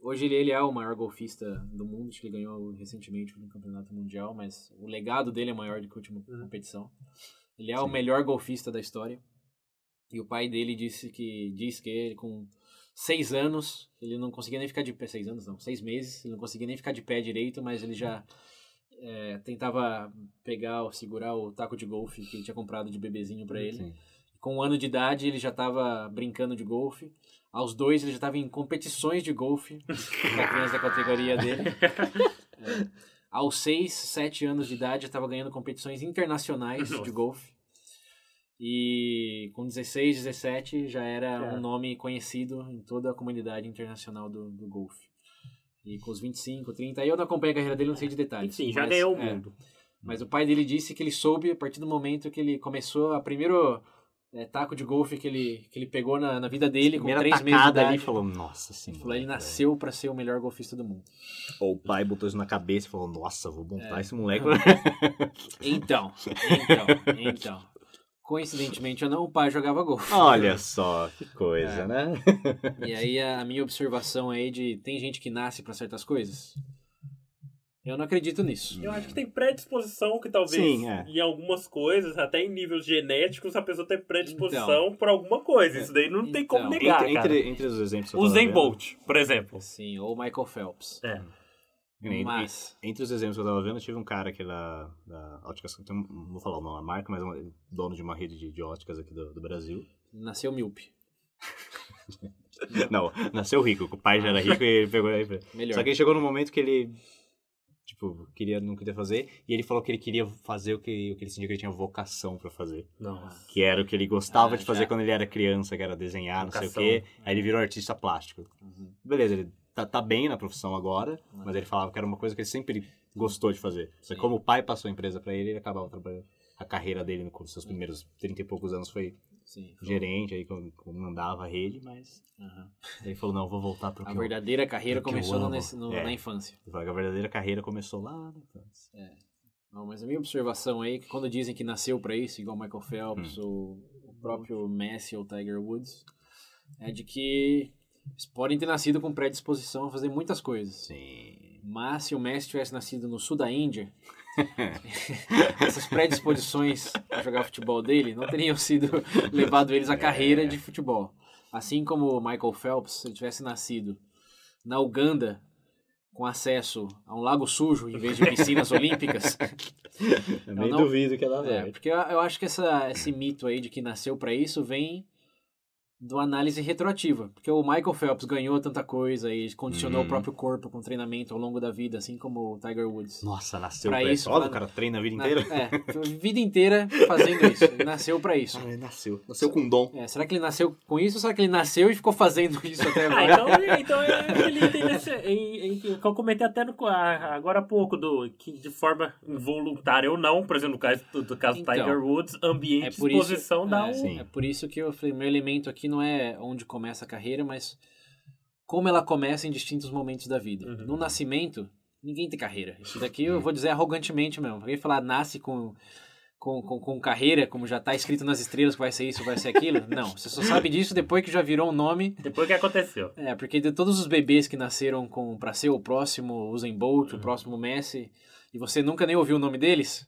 Speaker 3: hoje ele, é o maior golfista do mundo, acho que ele ganhou recentemente no campeonato mundial, mas o legado dele é maior do que a última
Speaker 2: Uhum.
Speaker 3: competição. Ele é o
Speaker 1: Sim.
Speaker 3: melhor golfista da história. E o pai dele disse que diz que ele, com seis anos ele não conseguia nem ficar de pé, seis anos não, seis meses, ele não conseguia nem ficar de pé direito, mas ele já é, tentava pegar ou segurar o taco de golfe que ele tinha comprado de bebezinho para ele.
Speaker 1: Sim.
Speaker 3: Com um ano de idade, ele já estava brincando de golfe. Aos dois, ele já estava em competições de golfe para criança da categoria dele. É. Aos seis, sete anos de idade, já estava ganhando competições internacionais de
Speaker 2: Nossa.
Speaker 3: golfe. E com 16, 17, já era
Speaker 2: Cara.
Speaker 3: um nome conhecido em toda a comunidade internacional do, do golfe. E com os 25, 30, aí eu não acompanho a carreira dele, não sei de detalhes.
Speaker 2: Enfim, já ganhou o
Speaker 3: é,
Speaker 2: mundo.
Speaker 3: Mas o pai dele disse que ele soube a partir do momento que ele começou a primeiro é, taco de golfe que ele, que ele pegou na, na vida dele com
Speaker 1: Primeira
Speaker 3: três meses de idade.
Speaker 1: ali falou, nossa senhora.
Speaker 3: Falou, ele nasceu pra ser o melhor golfista do mundo.
Speaker 1: Ou o pai botou isso na cabeça e falou, nossa, vou montar esse moleque.
Speaker 3: Então, então, então. Coincidentemente ou não, o pai jogava golfe.
Speaker 1: Olha só, que coisa,
Speaker 3: É.
Speaker 1: né?
Speaker 3: E aí a minha observação aí de tem gente que nasce pra certas coisas. Eu não acredito nisso.
Speaker 2: Eu acho que tem predisposição que talvez
Speaker 1: Sim, é.
Speaker 2: em algumas coisas, até em níveis genéticos, a pessoa tem predisposição por alguma coisa. Isso daí não tem como
Speaker 3: Então.
Speaker 2: negar,
Speaker 1: entre,
Speaker 2: cara.
Speaker 1: entre, entre os exemplos que eu
Speaker 2: O Zen Bolt, por exemplo.
Speaker 3: Sim, ou Michael Phelps.
Speaker 2: É.
Speaker 1: Entre,
Speaker 3: Mas,
Speaker 1: entre os exemplos que eu tava vendo, eu tive um cara que da, da óticas, não vou falar o nome da marca, mas é um dono de uma rede de, de óticas aqui do, do Brasil.
Speaker 3: nasceu míope.
Speaker 1: Não, nasceu rico, o pai já era rico e ele pegou aí.
Speaker 3: Melhor.
Speaker 1: Só que ele chegou num momento que ele, tipo, queria, não queria fazer, e ele falou que ele queria fazer o que, o que ele sentia que ele tinha vocação pra fazer.
Speaker 2: Nossa.
Speaker 1: Que era o que ele gostava
Speaker 3: Ah,
Speaker 1: de fazer
Speaker 3: já.
Speaker 1: quando ele era criança, que era desenhar, não
Speaker 2: Vocação.
Speaker 1: sei o quê. Aí ele virou artista plástico.
Speaker 3: Uhum.
Speaker 1: Beleza, ele tá, tá bem na profissão agora, mas ele falava que era uma coisa que ele sempre gostou de fazer. Só que como o pai passou a empresa pra ele, ele acabava trabalhando. A carreira dele nos seus primeiros 30 e poucos anos foi
Speaker 3: Sim.
Speaker 1: gerente, aí quando- quando mandava a rede, mas
Speaker 3: Aham.
Speaker 1: ele falou, não, vou voltar pro
Speaker 3: A
Speaker 1: que eu-
Speaker 3: verdadeira carreira começou nesse- no-
Speaker 1: É.
Speaker 3: na infância.
Speaker 1: Que a verdadeira carreira começou lá na infância.
Speaker 3: Não, mas a minha observação aí é que quando dizem que nasceu pra isso, igual Michael Phelps
Speaker 1: Hum.
Speaker 3: ou o próprio Messi ou Tiger Woods, é de que eles podem ter nascido com predisposição a fazer muitas coisas.
Speaker 1: Sim.
Speaker 3: Mas se o Messi tivesse nascido no sul da Índia, essas predisposições a jogar futebol dele não teriam sido levado eles à carreira de futebol. Assim como o Michael Phelps, se ele tivesse nascido na Uganda com acesso a um lago sujo em vez de piscinas olímpicas,
Speaker 1: Eu nem
Speaker 3: não-
Speaker 1: duvido que ela
Speaker 3: é,
Speaker 1: vai.
Speaker 3: porque eu, eu acho que essa, esse mito aí de que nasceu pra isso vem do análise retroativa. Porque o Michael Phelps ganhou tanta coisa e condicionou
Speaker 1: Uhum.
Speaker 3: o próprio corpo com treinamento ao longo da vida, assim como o Tiger Woods.
Speaker 1: Nossa, nasceu
Speaker 3: Pra
Speaker 1: pra,
Speaker 3: isso.
Speaker 1: Olha, o cara treina a vida
Speaker 3: Na-
Speaker 1: inteira.
Speaker 3: é, a vida inteira fazendo isso. Ele nasceu pra isso.
Speaker 1: Ah, ele nasceu. Nasceu com dom.
Speaker 3: É, será que ele nasceu com isso ou será que ele nasceu e ficou fazendo isso até
Speaker 2: Ah,
Speaker 3: agora?
Speaker 2: então, então é ele tem esse, em, em, que eu comentei até no, ah, agora há pouco, do, que de forma involuntária ou não, por exemplo, no caso do, do caso do
Speaker 3: Então,
Speaker 2: Tiger Woods, ambiente,
Speaker 3: é por isso-
Speaker 2: exposição dá
Speaker 3: é,
Speaker 2: um...
Speaker 1: Sim.
Speaker 3: É por isso que eu falei, meu elemento aqui não é onde começa a carreira, mas como ela começa em distintos momentos da vida.
Speaker 2: Uhum.
Speaker 3: No nascimento, ninguém tem carreira. Isso daqui eu vou dizer arrogantemente mesmo. Alguém falar nasce com, com, com, com carreira, como já tá escrito nas estrelas que vai ser isso, vai ser aquilo. Não, você só sabe disso depois que já virou um nome.
Speaker 2: Depois que aconteceu.
Speaker 3: É, porque de todos os bebês que nasceram com para ser o próximo Usain Bolt, o próximo Messi, e você nunca nem ouviu o nome deles,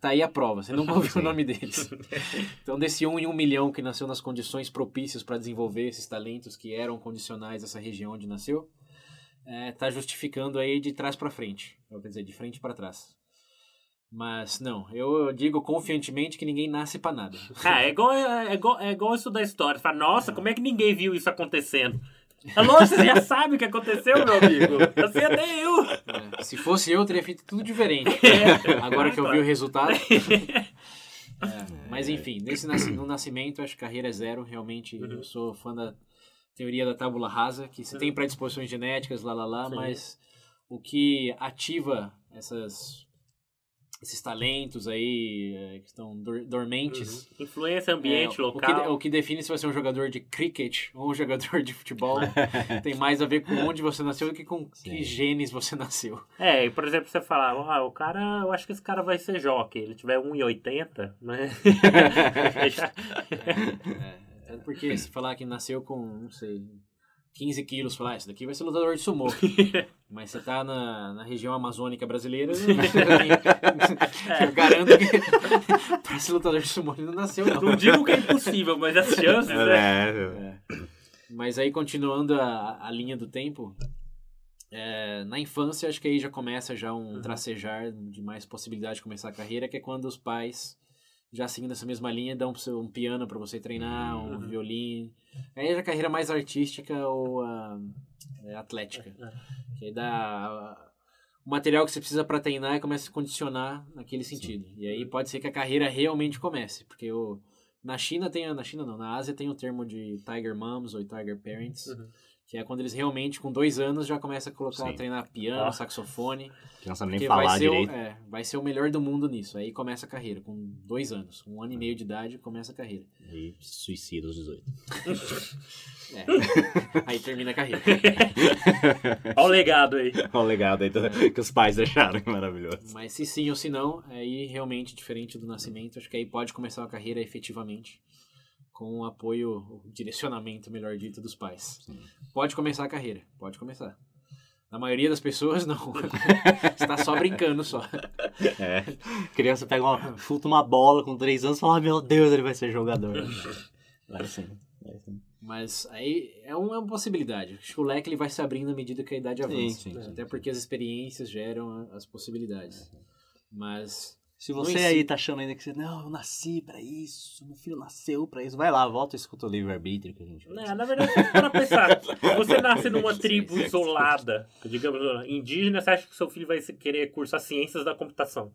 Speaker 3: tá aí a prova, você nunca ouviu o nome deles. Então, desse um em um milhão que nasceu nas condições propícias para desenvolver esses talentos que eram condicionais dessa região onde nasceu, é, tá justificando aí de trás para frente, quer dizer, de frente para trás. Mas não, eu digo confiantemente que ninguém nasce para nada.
Speaker 2: Ah, é igual, é, igual, é igual isso da história. Fala, nossa, como é que ninguém viu isso acontecendo? Lógico, você já sabe o que aconteceu, meu amigo. Assim até eu.
Speaker 3: É, se fosse eu, teria feito tudo diferente.
Speaker 2: É.
Speaker 3: Agora que eu vi o resultado. É, mas enfim, nesse no nascimento, acho que carreira é zero. Realmente,
Speaker 2: Uhum.
Speaker 3: eu sou fã da teoria da tábula rasa, que você tem predisposições genéticas, lá, lá, lá,
Speaker 2: Sim.
Speaker 3: mas o que ativa essas, esses talentos aí é, que estão dor- dormentes.
Speaker 2: Influência, ambiente,
Speaker 3: é, o que,
Speaker 2: local.
Speaker 3: o que define se você é um jogador de cricket ou um jogador de futebol tem mais a ver com onde você nasceu do que com que
Speaker 1: Sim.
Speaker 3: genes você nasceu.
Speaker 2: É, e, por exemplo, você fala, ah, o cara, eu acho que esse cara vai ser jockey. Ele tiver 1,80, né?
Speaker 3: É, tanto porque se falar que nasceu com, não sei, 15 quilos, falar, ah, esse daqui vai ser lutador de sumô. Mas você tá na, na região amazônica brasileira, eu garanto que pra ser lutador de sumô ele não nasceu, não.
Speaker 2: Não digo que é impossível, mas as chances, né?
Speaker 1: É,
Speaker 3: É. Mas aí, continuando a, a linha do tempo, é, na infância, acho que aí já começa já um tracejar de mais possibilidade de começar a carreira, que é quando os pais já seguindo essa mesma linha, dão um piano para você treinar, um
Speaker 2: Uhum.
Speaker 3: violino. Aí já a carreira mais artística ou ah, é, atlética. Que aí dá... O material que você precisa para treinar e começa a condicionar naquele sentido. E aí pode ser que a carreira realmente comece, porque o... Na China tem, na China não, na Ásia tem o termo de Tiger Moms ou Tiger Parents,
Speaker 2: Uhum.
Speaker 3: Que é quando eles realmente, com dois anos, já começam a colocar,
Speaker 1: Sim.
Speaker 3: a treinar piano,
Speaker 2: Ah.
Speaker 3: saxofone.
Speaker 1: Que não sabe nem falar
Speaker 3: vai ser,
Speaker 1: direito.
Speaker 3: O, é, vai ser o melhor do mundo nisso. Aí começa a carreira, com dois anos. Um ano e meio de idade, começa a carreira.
Speaker 1: E suicida aos 18.
Speaker 3: É. aí termina a carreira.
Speaker 2: Olha o legado aí.
Speaker 1: Olha o legado aí do- que os pais deixaram, que maravilhoso.
Speaker 3: Mas se sim ou se não, aí realmente diferente do nascimento, acho que aí pode começar uma carreira efetivamente com o apoio, o direcionamento, melhor dito, dos pais. Pode começar a carreira, pode começar. Na maioria das pessoas, não. Você tá só brincando só.
Speaker 1: É. Criança pega uma, chuta uma bola com 3 anos e fala, ah, meu Deus, ele vai ser jogador. Vai sim, vai sim.
Speaker 3: Mas aí é uma, é possibilidade. Acho que o leque ele vai se abrindo à medida que a idade
Speaker 1: Sim,
Speaker 3: avança.
Speaker 1: sim, sim,
Speaker 3: Até porque as experiências geram as possibilidades. Mas
Speaker 1: Se você aí tá achando ainda que você, não, eu nasci pra isso, meu filho nasceu pra isso, vai lá, volta e escuta o livre-arbítrio que a gente fez.
Speaker 2: Não, na verdade, para pensar, você nasce numa tribo isolada, digamos, indígena, você acha que seu filho vai querer cursar ciências da computação?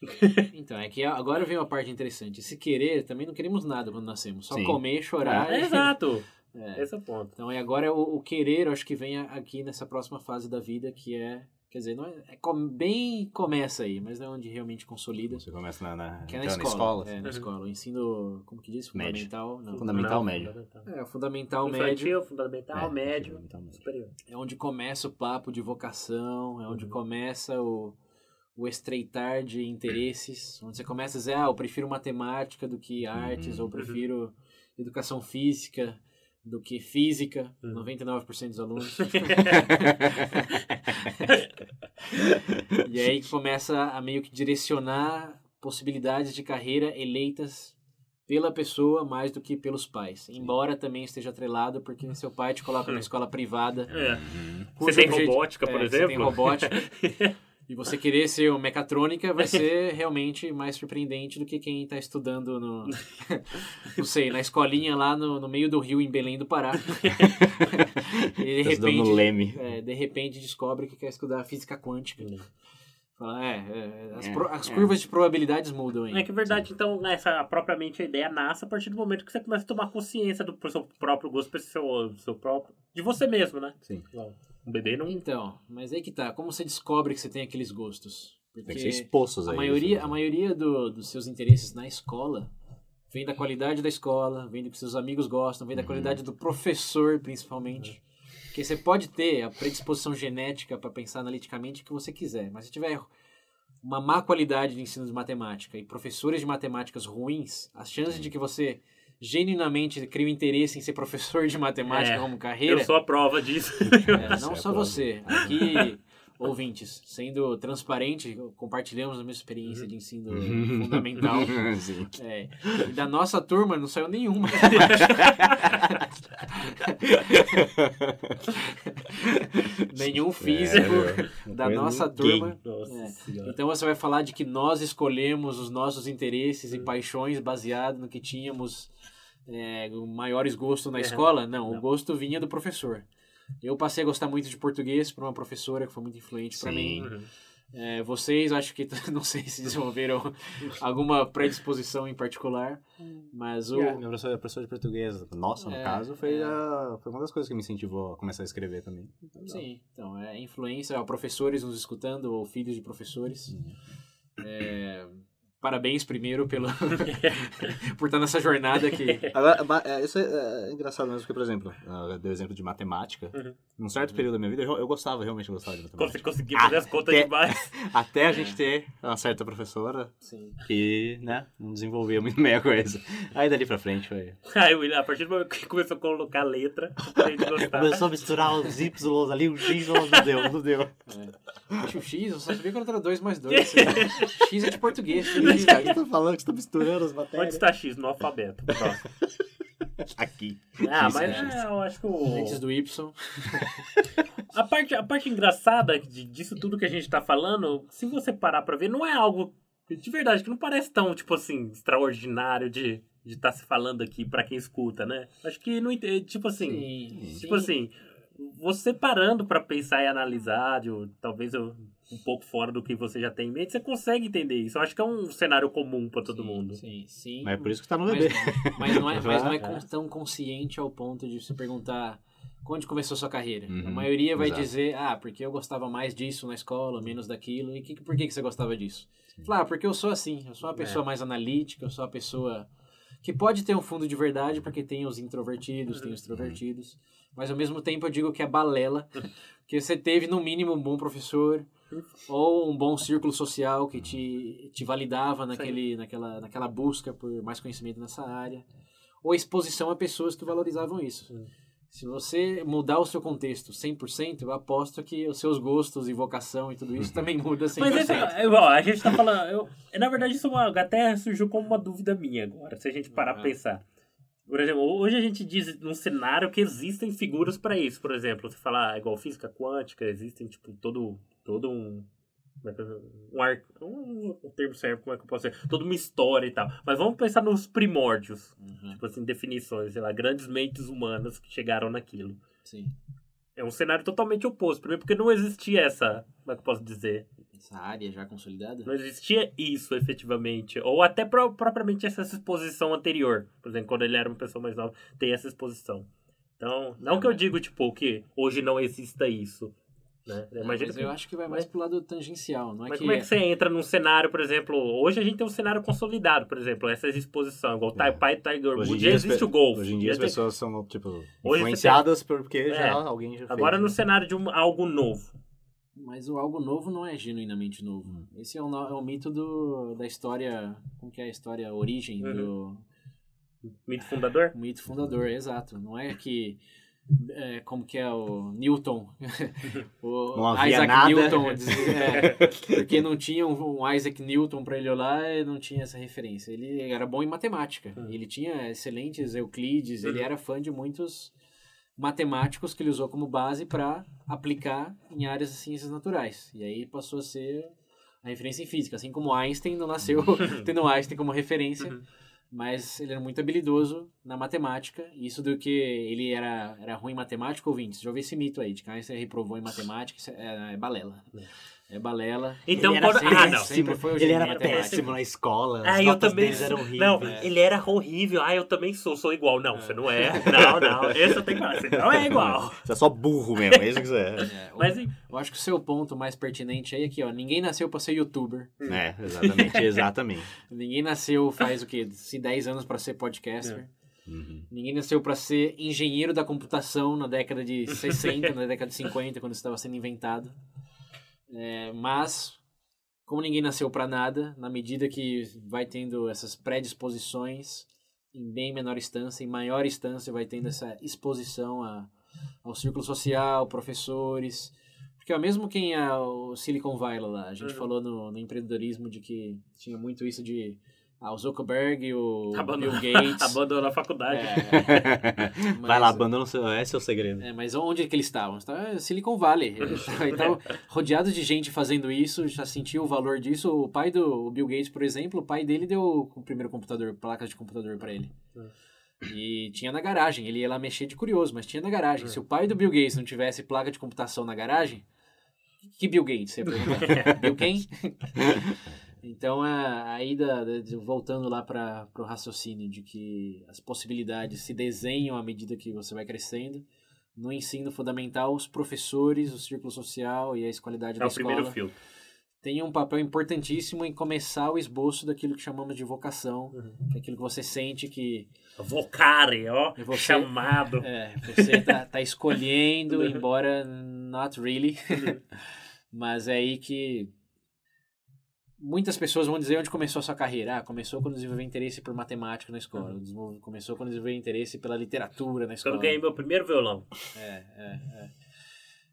Speaker 3: Então, é que agora vem uma parte interessante. Se querer, também não queremos nada quando nascemos. Só
Speaker 1: Sim.
Speaker 3: comer, chorar.
Speaker 2: É,
Speaker 3: e-
Speaker 2: exato.
Speaker 3: É.
Speaker 2: Esse é o ponto.
Speaker 3: Então, e agora é o, o querer, acho que vem aqui nessa próxima fase da vida, que é. Quer dizer, não é, é com- bem começa aí, mas não é onde realmente consolida.
Speaker 1: Você começa na, na,
Speaker 3: Que é na
Speaker 1: então,
Speaker 3: escola.
Speaker 1: na
Speaker 3: É, na
Speaker 2: Uhum.
Speaker 3: escola. O ensino, como que diz?
Speaker 1: Médio.
Speaker 3: Fundamental. Não.
Speaker 1: Fundamental
Speaker 2: Não,
Speaker 1: médio.
Speaker 2: fundamental.
Speaker 3: É, o fundamental médio
Speaker 2: fundamental,
Speaker 1: É,
Speaker 2: médio,
Speaker 1: fundamental médio.
Speaker 2: superior.
Speaker 3: é onde começa o papo de vocação, é onde
Speaker 2: Uhum.
Speaker 3: começa o, o estreitar de interesses, onde você começa a dizer, ah, eu prefiro matemática do que artes,
Speaker 1: Uhum.
Speaker 3: ou eu prefiro educação física do que física,
Speaker 2: Uhum.
Speaker 3: 99% dos alunos. e aí começa a meio que direcionar possibilidades de carreira eleitas pela pessoa mais do que pelos pais. Embora também esteja atrelado, porque seu pai te coloca na escola privada.
Speaker 2: É. Você tem robótica, por
Speaker 3: é,
Speaker 2: exemplo?
Speaker 3: Você tem robótica. e você querer ser um mecatrônica vai ser realmente mais surpreendente do que quem está estudando no. não sei, na escolinha lá no, no meio do rio em Belém do Pará. e de
Speaker 1: Tá
Speaker 3: repente,
Speaker 1: Leme.
Speaker 3: é, de repente descobre que quer estudar física quântica.
Speaker 2: Hum.
Speaker 3: Fala, é, é, as,
Speaker 1: É,
Speaker 3: pro- as
Speaker 1: é.
Speaker 3: curvas de probabilidades mudam aí.
Speaker 2: É que é verdade, então, essa propriamente a ideia nasce a partir do momento que você começa a tomar consciência do seu próprio gosto, do seu, do seu próprio. de você mesmo, né?
Speaker 1: Sim.
Speaker 2: Um bebê não.
Speaker 3: Então, mas aí que tá. Como você descobre que você tem aqueles gostos? Porque
Speaker 1: Tem que ser expostos aí.
Speaker 3: a maioria,
Speaker 1: assim.
Speaker 3: a maioria do- dos seus interesses na escola vem da qualidade da escola, vem do que seus amigos gostam, vem da
Speaker 1: Uhum.
Speaker 3: qualidade do professor, principalmente. Porque você pode ter a predisposição genética para pensar analiticamente o que você quiser, mas se tiver uma má qualidade de ensino de matemática e professores de matemáticas ruins, as chances de que você genuinamente crie um interesse em ser professor de matemática
Speaker 2: É,
Speaker 3: como carreira
Speaker 2: Eu sou a prova disso.
Speaker 3: é, não
Speaker 1: é
Speaker 3: só você. Aqui, ouvintes, sendo transparente, compartilhamos a mesma experiência de ensino fundamental.
Speaker 1: Sim.
Speaker 3: É, e da nossa turma não saiu nenhuma. Nenhum físico
Speaker 1: É,
Speaker 3: da nossa
Speaker 1: ninguém.
Speaker 3: turma.
Speaker 2: Nossa
Speaker 3: É. Então você vai falar de que nós escolhemos os nossos interesses e paixões baseado no que tínhamos é, maiores gostos na
Speaker 2: É.
Speaker 3: escola? Não, o
Speaker 2: Não.
Speaker 3: gosto vinha do professor. Eu passei a gostar muito de português por uma professora que foi muito influente para mim.
Speaker 1: Sim.
Speaker 2: Uhum.
Speaker 3: É, vocês acho que não sei se desenvolveram alguma predisposição em particular, mas o
Speaker 1: Yeah, minha professora, professora de português, nossa, no
Speaker 3: É,
Speaker 1: caso, foi,
Speaker 3: é.
Speaker 1: a- foi uma das coisas que me incentivou a começar a escrever também.
Speaker 3: sim, então é influência, ó, professores nos escutando ou filhos de professores. É, parabéns primeiro pelo por estar nessa jornada que
Speaker 1: Agora, é, isso é, é engraçado mesmo, porque, por exemplo, eu dei o exemplo de matemática.
Speaker 2: Uhum.
Speaker 1: Num certo período da minha vida, eu, eu gostava, realmente gostava de
Speaker 2: Quando você
Speaker 1: matemática.
Speaker 2: conseguir fazer as contas
Speaker 1: Até-
Speaker 2: demais.
Speaker 1: Até a gente ter uma certa professora
Speaker 3: sim.
Speaker 1: que, né, não desenvolvia muito bem a coisa. Aí dali pra frente foi...
Speaker 2: Aí, William, a partir do momento que começou a colocar letra, a gente gostar.
Speaker 1: Começou a misturar os Y ali, o X, não deu, não deu.
Speaker 3: Acho o X, eu só sabia quando era 2 mais 2. X é de português.
Speaker 1: Mas, cara, o que você tá falando? Que você tá misturando as
Speaker 2: Onde
Speaker 1: matérias?
Speaker 2: está X? No alfabeto. Próximo.
Speaker 1: Aqui.
Speaker 2: Ah,
Speaker 1: X,
Speaker 2: mas
Speaker 1: X.
Speaker 2: é, eu acho que o...
Speaker 3: Antes do Y.
Speaker 2: A parte, a parte engraçada de- disso tudo que a gente tá falando, se você parar pra ver, não é algo de verdade, que não parece tão, tipo assim, extraordinário de de estar se falando aqui pra quem escuta, né? Acho que não ente- tipo assim,
Speaker 3: Sim,
Speaker 2: tipo assim, você parando pra pensar e analisar, de, talvez eu, um pouco fora do que você já tem em mente, você consegue entender isso. Eu acho que é um cenário comum pra todo mundo.
Speaker 3: Sim, sim.
Speaker 1: Mas é por isso que tá no
Speaker 3: Mas,
Speaker 1: bebê.
Speaker 3: mas não é, mas não é
Speaker 1: É.
Speaker 3: tão consciente ao ponto de se perguntar onde começou sua carreira.
Speaker 1: Uhum,
Speaker 3: a maioria vai
Speaker 1: exato.
Speaker 3: dizer, ah, porque eu gostava mais disso na escola, menos daquilo. E que, por que, que você gostava disso? Falar, ah, porque eu sou assim, eu sou uma pessoa mais analítica, eu sou uma pessoa que pode ter um fundo de verdade, porque tem os introvertidos, tem os extrovertidos. Mas ao mesmo tempo eu digo que é balela, que você teve no mínimo um bom professor ou um bom círculo social que te, te validava naquele, naquela, naquela busca por mais conhecimento nessa área, ou exposição a pessoas que valorizavam isso. Se você mudar o seu contexto 100%, eu aposto que os seus gostos e vocação e tudo isso também muda 100%.
Speaker 2: Mas é, ó, a gente tá falando. Eu, na verdade, isso é uma- até surgiu como uma dúvida minha agora, se a gente parar pra
Speaker 3: Aham.
Speaker 2: pensar. Por exemplo, hoje a gente diz num cenário que existem figuras pra isso. Por exemplo, você fala ah, igual física quântica, existem, tipo, todo, todo um. como é que eu- Um, ar, um, um termo certo, como é que eu posso dizer? Toda uma história e tal. Mas vamos pensar nos primórdios.
Speaker 3: Uhum,
Speaker 2: Tipo assim, definições, sei lá, grandes mentes humanas que chegaram naquilo.
Speaker 3: sim.
Speaker 2: É um cenário totalmente oposto. Primeiro, porque não existia essa. Como é que eu posso dizer?
Speaker 3: Essa área já consolidada?
Speaker 2: Não existia isso efetivamente. Ou até pro- propriamente essa exposição anterior. Por exemplo, quando ele era uma pessoa mais nova, tem essa exposição. Então, não
Speaker 3: Ah,
Speaker 2: que eu digo, tipo, que hoje não exista isso. Né?
Speaker 3: Não,
Speaker 2: Imagina
Speaker 3: mas
Speaker 2: que-
Speaker 3: eu acho que vai mais
Speaker 2: mas-
Speaker 3: pro lado tangencial, não é
Speaker 2: Mas
Speaker 3: que...
Speaker 2: como é que você entra num cenário, por exemplo, hoje a gente tem um cenário consolidado, por exemplo, essa exposição, igual o
Speaker 1: É.
Speaker 2: pai Tiger
Speaker 1: Hoje em
Speaker 2: Woods,
Speaker 1: dia
Speaker 2: já existe o golfe.
Speaker 1: Hoje em dia as
Speaker 2: tem-
Speaker 1: pessoas são, tipo, influenciadas porque
Speaker 2: É.
Speaker 1: já alguém já fez.
Speaker 2: Agora
Speaker 1: né?
Speaker 2: no cenário de um- algo novo.
Speaker 3: Mas o algo novo não é genuinamente novo. Esse é o, é o mito do, da história... Como que é a história, a origem
Speaker 2: Uhum.
Speaker 3: do...
Speaker 2: Mito fundador?
Speaker 3: O mito fundador, exato. Não é que... é, como que é o Newton? o
Speaker 1: Não havia
Speaker 3: Isaac
Speaker 1: nada.
Speaker 3: Newton. é, porque não tinha um, Isaac Newton para ele olhar e não tinha essa referência. Ele era bom em matemática.
Speaker 2: Uhum.
Speaker 3: Ele tinha excelentes Euclides. Ele
Speaker 2: Uhum.
Speaker 3: era fã de muitos matemáticos que ele usou como base para aplicar em áreas de ciências naturais. E aí passou a ser a referência em física. Assim como Einstein não nasceu tendo Einstein como referência
Speaker 2: Uhum.
Speaker 3: mas ele era muito habilidoso na matemática. Isso do que ele era, era ruim em matemática, ouvintes. Já ouvi esse mito aí, de que Einstein reprovou em matemática, é, é balela. É balela.
Speaker 2: Então,
Speaker 1: Ele era
Speaker 2: quando...
Speaker 3: sempre-
Speaker 2: Ah, não.
Speaker 3: sempre foi o
Speaker 1: Ele era péssimo na escola.
Speaker 2: Ah,
Speaker 1: as
Speaker 2: eu também
Speaker 1: deles
Speaker 2: sou.
Speaker 1: eram horríveis.
Speaker 2: Não, ele era horrível. Ah, eu também sou, sou igual. Não, você não é. Não, não. Esse eu tenho que falar. Você não é igual.
Speaker 1: Você é só burro mesmo, é isso que você é.
Speaker 3: É,
Speaker 2: Mas
Speaker 3: eu, eu acho que o seu ponto mais pertinente aí é que, ó, ninguém nasceu pra ser youtuber.
Speaker 1: É, exatamente, exatamente.
Speaker 3: Ninguém nasceu faz o quê? Se 10 anos pra ser podcaster.
Speaker 1: Uhum.
Speaker 3: Ninguém nasceu pra ser engenheiro da computação na década de 60, na década de 50, quando isso estava sendo inventado. É, mas, como ninguém nasceu pra nada, na medida que vai tendo essas predisposições, em bem menor instância, em maior instância, vai tendo essa exposição a, ao círculo social, professores. Porque ó, mesmo quem é o Silicon Valley lá, a gente
Speaker 2: Uhum.
Speaker 3: falou no, no empreendedorismo de que tinha muito isso de ah, o Zuckerberg, o
Speaker 2: Abandona,
Speaker 3: Bill Gates.
Speaker 2: abandona a faculdade.
Speaker 3: É,
Speaker 1: Vai lá,
Speaker 3: Mas-
Speaker 1: abandona o seu. Esse é o segredo.
Speaker 3: é, mas onde que eles estavam? Estavam em Silicon Valley. Estavam rodeados de gente fazendo isso, já sentiu o valor disso. O pai do o Bill Gates, por exemplo, o pai dele deu o primeiro computador, placas de computador para ele. E tinha na garagem. Ele ia lá mexer de curioso, mas tinha na garagem. Se o pai do Bill Gates não tivesse placa de computação na garagem, que Bill Gates? Você? Bill quem? Então, a, aí, da, da- de- voltando lá para o raciocínio de que as possibilidades se desenham à medida que você vai crescendo, no ensino fundamental, os professores, o círculo social e a escolaridade
Speaker 2: É
Speaker 3: da
Speaker 2: o primeiro
Speaker 3: escola
Speaker 2: filtro.
Speaker 3: têm um papel importantíssimo em começar o esboço daquilo que chamamos de vocação,
Speaker 2: Uhum.
Speaker 3: que é aquilo que você sente que
Speaker 2: Vocare, ó.
Speaker 3: E você-
Speaker 2: Chamado.
Speaker 3: é, você tá, tá escolhendo, embora not really. Mas é aí que muitas pessoas vão dizer onde começou a sua carreira. Ah, começou quando desenvolveu interesse por matemática na escola. Desenvolve- Começou quando desenvolveu interesse pela literatura na escola.
Speaker 2: Quando ganhei meu primeiro violão.
Speaker 3: É, é, é.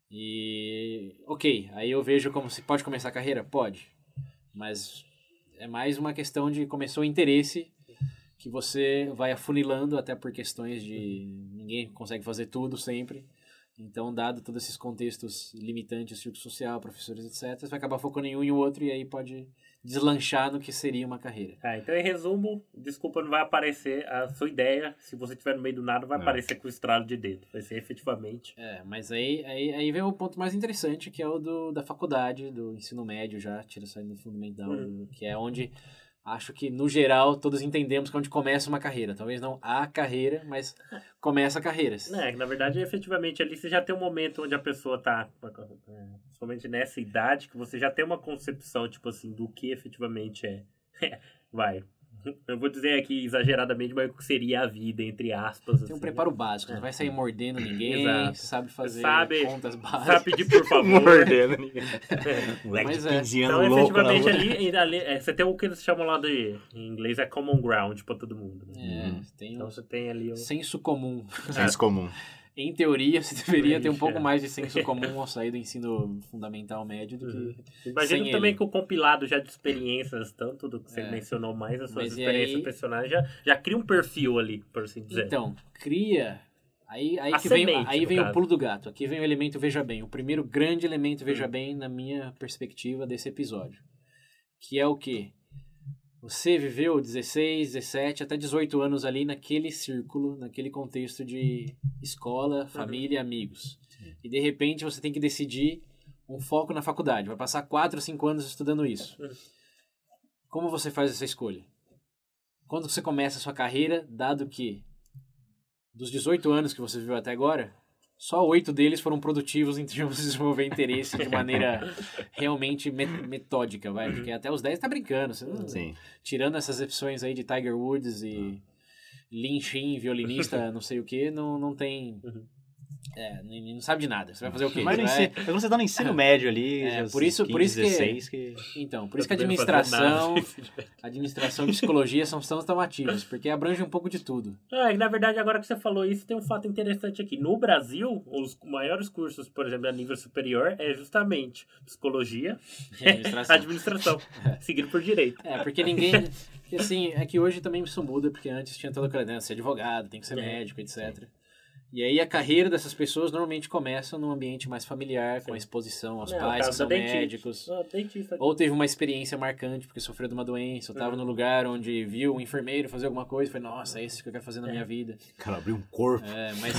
Speaker 3: E. Ok, aí eu vejo como se pode começar a carreira? Pode. Mas é mais uma questão de começou o interesse que você vai afunilando até por questões de ninguém consegue fazer tudo sempre. Então, dado todos esses contextos limitantes, círculo social, professores, etc., você vai acabar focando em um e o outro e aí pode deslanchar no que seria uma carreira.
Speaker 2: Ah, então, em resumo, desculpa, não vai aparecer a sua ideia. Se você estiver no meio do nada, vai
Speaker 1: É.
Speaker 2: aparecer com o estralo de dedo. Vai ser efetivamente.
Speaker 3: É, mas aí, aí, aí vem o ponto mais interessante, que é o do, da faculdade, do ensino médio já, tira saindo do fundamental,
Speaker 2: Uhum.
Speaker 3: que é onde acho que, no geral, todos entendemos que é onde começa uma carreira. Talvez não a carreira, mas começa carreiras.
Speaker 2: É, na verdade, efetivamente, ali você já tem um momento onde a pessoa tá, é, principalmente nessa idade, que você já tem uma concepção, tipo assim, do que efetivamente é. Vai, eu vou dizer aqui exageradamente, mas o que seria a vida, entre aspas.
Speaker 3: Tem um
Speaker 2: assim,
Speaker 3: preparo
Speaker 2: né?
Speaker 3: básico, não vai sair mordendo ninguém,
Speaker 2: Exato.
Speaker 3: sabe fazer
Speaker 2: Sabe-
Speaker 3: contas básicas.
Speaker 2: Sabe pedir por favor.
Speaker 1: Mordendo ninguém. Moleque
Speaker 3: Mas
Speaker 1: de
Speaker 3: é.
Speaker 1: 15
Speaker 2: Então,
Speaker 1: louco rua.
Speaker 2: ali, ainda ali é, você tem o que eles chamam lá de, em inglês, é common ground pra todo mundo. Né?
Speaker 3: É,
Speaker 1: Uhum.
Speaker 3: tem
Speaker 2: Então
Speaker 3: um
Speaker 2: você tem ali o...
Speaker 3: senso comum.
Speaker 1: Senso comum.
Speaker 3: Em teoria, você deveria ter um pouco
Speaker 2: é.
Speaker 3: mais de senso comum ao sair do ensino fundamental médio do que...
Speaker 2: Uhum. Imagino
Speaker 3: sem
Speaker 2: também
Speaker 3: ele.
Speaker 2: que o compilado já de experiências, tanto do que você
Speaker 3: É.
Speaker 2: mencionou mais, as suas
Speaker 3: Mas
Speaker 2: experiências
Speaker 3: aí-
Speaker 2: personagens, já, já cria um perfil ali, por assim dizer.
Speaker 3: Então, cria... Aí, aí
Speaker 2: A
Speaker 3: que vem,
Speaker 2: semente,
Speaker 3: aí
Speaker 2: no
Speaker 3: vem o
Speaker 2: caso.
Speaker 3: pulo do gato. Aqui vem o elemento veja bem. O primeiro grande elemento veja
Speaker 2: Hum.
Speaker 3: bem na minha perspectiva desse episódio. Que é o quê? Você viveu 16, 17, até 18 anos ali naquele círculo, naquele contexto de escola, família, amigos. E de repente você tem que decidir um foco na faculdade. Vai passar 4 ou 5 anos estudando isso.
Speaker 2: Uhum.
Speaker 3: Como você faz essa escolha? Quando você começa a sua carreira, dado que dos 18 anos que você viveu até agora, só oito deles foram produtivos em termos de desenvolver interesse de maneira realmente me- metódica, vai. Porque até os 10 tá brincando. Não-
Speaker 1: Sim.
Speaker 3: tirando essas opções aí de Tiger Woods e Lin Shin, violinista, não sei o que, não, não tem.
Speaker 2: Uhum.
Speaker 3: É, não sabe de nada. Você vai fazer o quê?
Speaker 1: Mas ensino, é quando você tá no ensino médio ali,
Speaker 3: É,
Speaker 1: já
Speaker 3: por isso-
Speaker 1: uns
Speaker 3: por isso que-
Speaker 1: 16, que...
Speaker 3: Então, por isso que administração, administração e psicologia são tão, tão ativos, porque abrange um pouco de tudo.
Speaker 2: É, na verdade, agora que você falou isso, tem um fato interessante aqui. No Brasil, os maiores cursos, por exemplo, a nível superior, é justamente psicologia
Speaker 3: E administração.
Speaker 2: administração, seguido por direito.
Speaker 3: É, porque ninguém. Porque assim, é que hoje também isso muda, porque antes tinha toda aquela né, ser advogado, tem que ser
Speaker 2: É.
Speaker 3: médico, etc. E aí a carreira dessas pessoas normalmente começa num ambiente mais familiar, com a
Speaker 2: Sim.
Speaker 3: exposição aos
Speaker 2: Não,
Speaker 3: pais que são
Speaker 2: dentista.
Speaker 3: médicos.
Speaker 2: Ah, dentista.
Speaker 3: Ou teve uma experiência marcante porque sofreu de uma doença, ou estava
Speaker 2: Uhum.
Speaker 3: num lugar onde viu um enfermeiro fazer alguma coisa e foi, nossa, é isso que eu quero fazer na
Speaker 2: É.
Speaker 3: minha vida.
Speaker 1: Cara, abriu um corpo.
Speaker 3: É, mas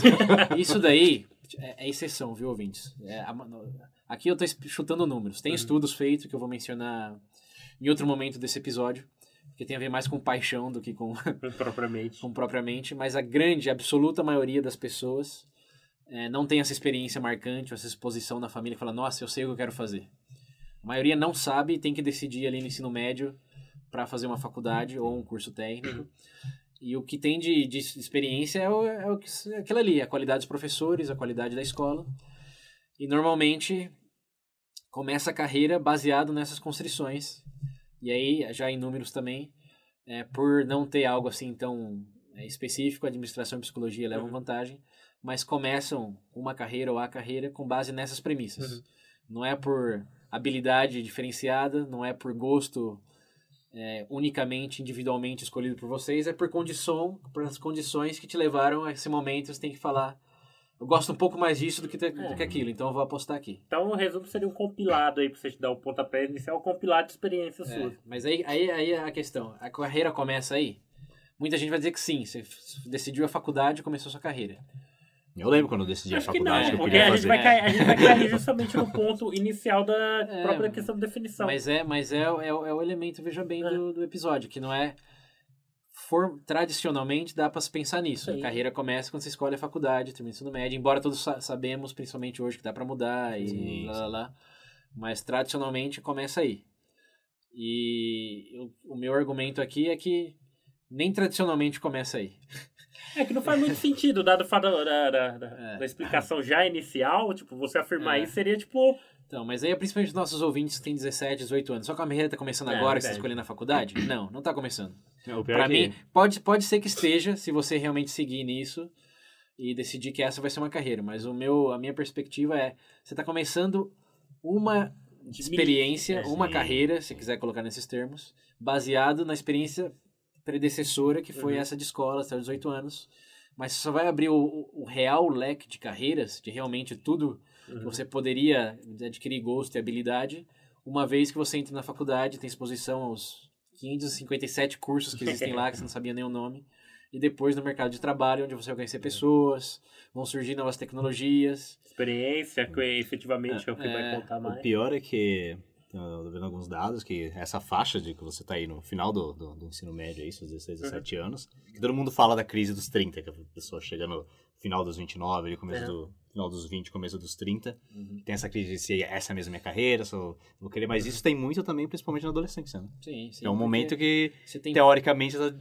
Speaker 3: isso daí é, é exceção, viu, ouvintes? É, a- no- aqui eu tô es- chutando números. Tem
Speaker 2: Uhum.
Speaker 3: estudos feitos que eu vou mencionar em outro momento desse episódio, que tem a ver mais com paixão do que com,
Speaker 2: Propriamente.
Speaker 3: com propriamente, mas a grande, absoluta maioria das pessoas é, não tem essa experiência marcante, essa exposição na família que fala, nossa, eu sei o que eu quero fazer. A maioria não sabe e tem que decidir ali no ensino médio para fazer uma faculdade ou um curso técnico. E o que tem de, de experiência é, o, é, o que, é aquilo ali, a qualidade dos professores, a qualidade da escola. E normalmente começa a carreira baseado nessas constrições. E aí, já em números também, é, por não ter algo assim tão é, específico, a administração e psicologia levam
Speaker 2: Uhum.
Speaker 3: vantagem, mas começam uma carreira ou a carreira com base nessas premissas.
Speaker 2: Uhum.
Speaker 3: Não é por habilidade diferenciada, não é por gosto é, unicamente, individualmente escolhido por vocês, é por condição, por as condições que te levaram a esse momento, você tem que falar eu gosto um pouco mais disso do que, te- do que aquilo, então eu vou apostar aqui.
Speaker 2: Então, o resumo seria um compilado aí, pra você te dar o pontapé inicial, um compilado de experiências
Speaker 3: É,
Speaker 2: suas.
Speaker 3: mas aí, aí, aí é a questão, a carreira começa aí? Muita gente vai dizer que sim, você decidiu a faculdade e começou a sua carreira.
Speaker 1: Eu lembro quando eu decidi a
Speaker 2: Acho que
Speaker 1: faculdade
Speaker 2: não,
Speaker 1: que, eu podia
Speaker 2: a gente,
Speaker 1: fazer.
Speaker 2: vai cair, a gente vai cair justamente no ponto inicial da
Speaker 3: É,
Speaker 2: própria questão de definição.
Speaker 3: Mas é, mas é, é, o- é o elemento, veja bem, do, do episódio, que não é. For, tradicionalmente dá pra se pensar nisso.
Speaker 2: Sim.
Speaker 3: A carreira começa quando você escolhe a faculdade, termina o ensino médio, embora todos sa- sabemos, principalmente hoje, que dá pra mudar e
Speaker 1: Sim,
Speaker 3: lá,
Speaker 1: sim.
Speaker 3: lá, lá. Mas tradicionalmente começa aí. E eu- o meu argumento aqui é que nem tradicionalmente começa aí.
Speaker 2: É que não faz muito sentido, dado o fato da, da, da-
Speaker 3: É.
Speaker 2: da explicação já inicial, tipo, você afirmar
Speaker 3: É.
Speaker 2: isso seria tipo.
Speaker 3: Então, mas aí é principalmente os nossos ouvintes que têm 17, 18 anos. Só que a carreira tá começando
Speaker 2: É,
Speaker 3: agora, que você tá escolhendo a faculdade? Não, não tá começando.
Speaker 1: É,
Speaker 3: Pra
Speaker 1: é
Speaker 3: mim,
Speaker 1: que-
Speaker 3: pode, pode ser que esteja, se você realmente seguir nisso e decidir que essa vai ser uma carreira. Mas o meu, a minha perspectiva é, você está começando uma experiência,
Speaker 2: mil-
Speaker 3: uma carreira, se quiser colocar nesses termos, baseado na experiência predecessora, que foi
Speaker 2: Uhum.
Speaker 3: essa de escola, até os 18 anos. Mas você só vai abrir o, o- real leque de carreiras, de realmente tudo
Speaker 2: Uhum.
Speaker 3: você poderia adquirir gosto e habilidade, uma vez que você entra na faculdade, tem exposição aos 557 cursos que existem lá, que você não sabia nem o nome, e depois no mercado de trabalho, onde você vai conhecer pessoas, vão surgir novas tecnologias.
Speaker 2: Experiência, que efetivamente é, o que
Speaker 3: É,
Speaker 2: vai contar
Speaker 1: O
Speaker 2: mais.
Speaker 1: pior é que Eu tô vendo alguns dados que essa faixa de que você tá aí no final do, do, do ensino médio aí, seus 16, 17 anos, que todo mundo fala da crise dos 30, que a pessoa chega no final dos 29, ali, começo
Speaker 2: É.
Speaker 1: do final dos 20, começo dos 30.
Speaker 3: Uhum.
Speaker 1: Tem essa crise de se essa é mesmo minha carreira, se eu vou querer, mas isso tem muito também, principalmente na adolescência, né?
Speaker 3: Sim, sim.
Speaker 1: é um momento que,
Speaker 3: Você tem
Speaker 1: teoricamente, você tá,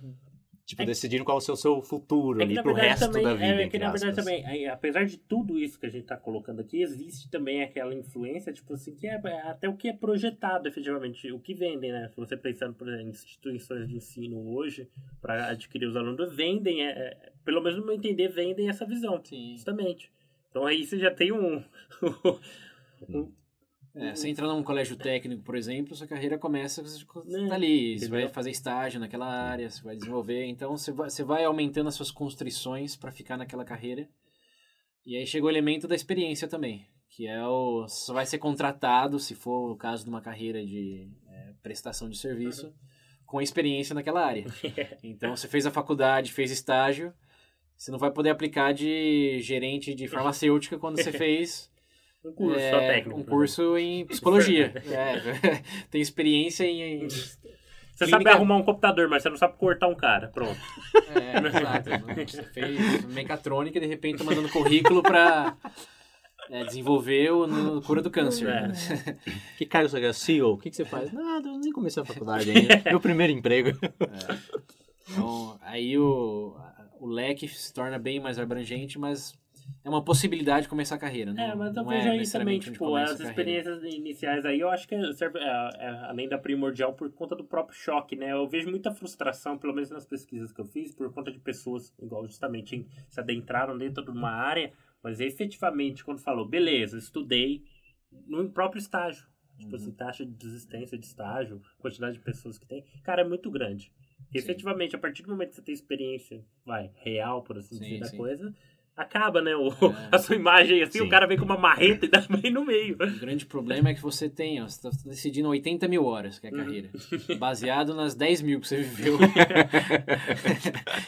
Speaker 1: tipo,
Speaker 2: É-
Speaker 1: decidindo qual é o seu, seu futuro
Speaker 2: É
Speaker 1: ali pro resto
Speaker 2: também,
Speaker 1: da vida,
Speaker 2: é, que na verdade também, aí, apesar de tudo isso que a gente tá colocando aqui, existe também aquela influência, tipo assim, que é é até o que é projetado efetivamente, o que vendem, né? Se você pensando por exemplo, em instituições de ensino hoje, para adquirir os alunos, vendem, é, é, pelo menos no meu entender, vendem essa visão,
Speaker 3: Sim.
Speaker 2: justamente. Então aí você já tem um.
Speaker 3: É, você entra num colégio técnico, por exemplo, sua carreira começa, você
Speaker 2: É,
Speaker 3: tá ali, você vai fazer estágio naquela área, você vai desenvolver, então você vai, você vai aumentando as suas constrições para ficar naquela carreira. E aí chega o elemento da experiência também, que é o você vai ser contratado, se for o caso de uma carreira de é, prestação de serviço, com experiência naquela área. Então você fez a faculdade, fez estágio, você não vai poder aplicar de gerente de farmacêutica quando você fez
Speaker 2: Um curso
Speaker 3: é,
Speaker 2: só técnico.
Speaker 3: Um
Speaker 2: né?
Speaker 3: curso em psicologia. É, tem experiência em. em-
Speaker 2: Você sabe
Speaker 3: clínica-
Speaker 2: arrumar um computador, mas você não sabe cortar um cara. Pronto.
Speaker 3: É, exato. Você fez mecatrônica e de repente tá mandando currículo para desenvolver o no, cura do câncer.
Speaker 2: É.
Speaker 1: Que cargo você quer? CEO? O que, que você faz? Nada, eu nem comecei a faculdade ainda. Meu primeiro emprego.
Speaker 3: Então, aí o, o leque se torna bem mais abrangente, mas é uma possibilidade de começar a carreira. Não,
Speaker 2: É, mas eu vejo
Speaker 3: é
Speaker 2: aí também, tipo, as experiências iniciais aí, eu acho que serve, é, é, além da primordial, por conta do próprio choque, né? Eu vejo muita frustração, pelo menos nas pesquisas que eu fiz, por conta de pessoas, igual justamente, se adentraram dentro de uma área, mas efetivamente, quando falou, beleza, estudei no próprio estágio. Tipo
Speaker 3: Uhum.
Speaker 2: assim, taxa de desistência de estágio, quantidade de pessoas que tem, cara, é muito grande. E,
Speaker 3: Sim.
Speaker 2: efetivamente, a partir do momento que você tem experiência, vai, real, por assim
Speaker 3: Sim,
Speaker 2: dizer, da
Speaker 3: sim.
Speaker 2: coisa, acaba, né? O,
Speaker 3: É.
Speaker 2: A sua imagem, assim,
Speaker 1: Sim.
Speaker 2: o cara vem com uma marreta e dá bem no meio.
Speaker 3: O grande problema é que você tem, ó, você está decidindo 80 mil horas, que é a
Speaker 2: Uhum.
Speaker 3: carreira, baseado nas 10 mil que você viveu.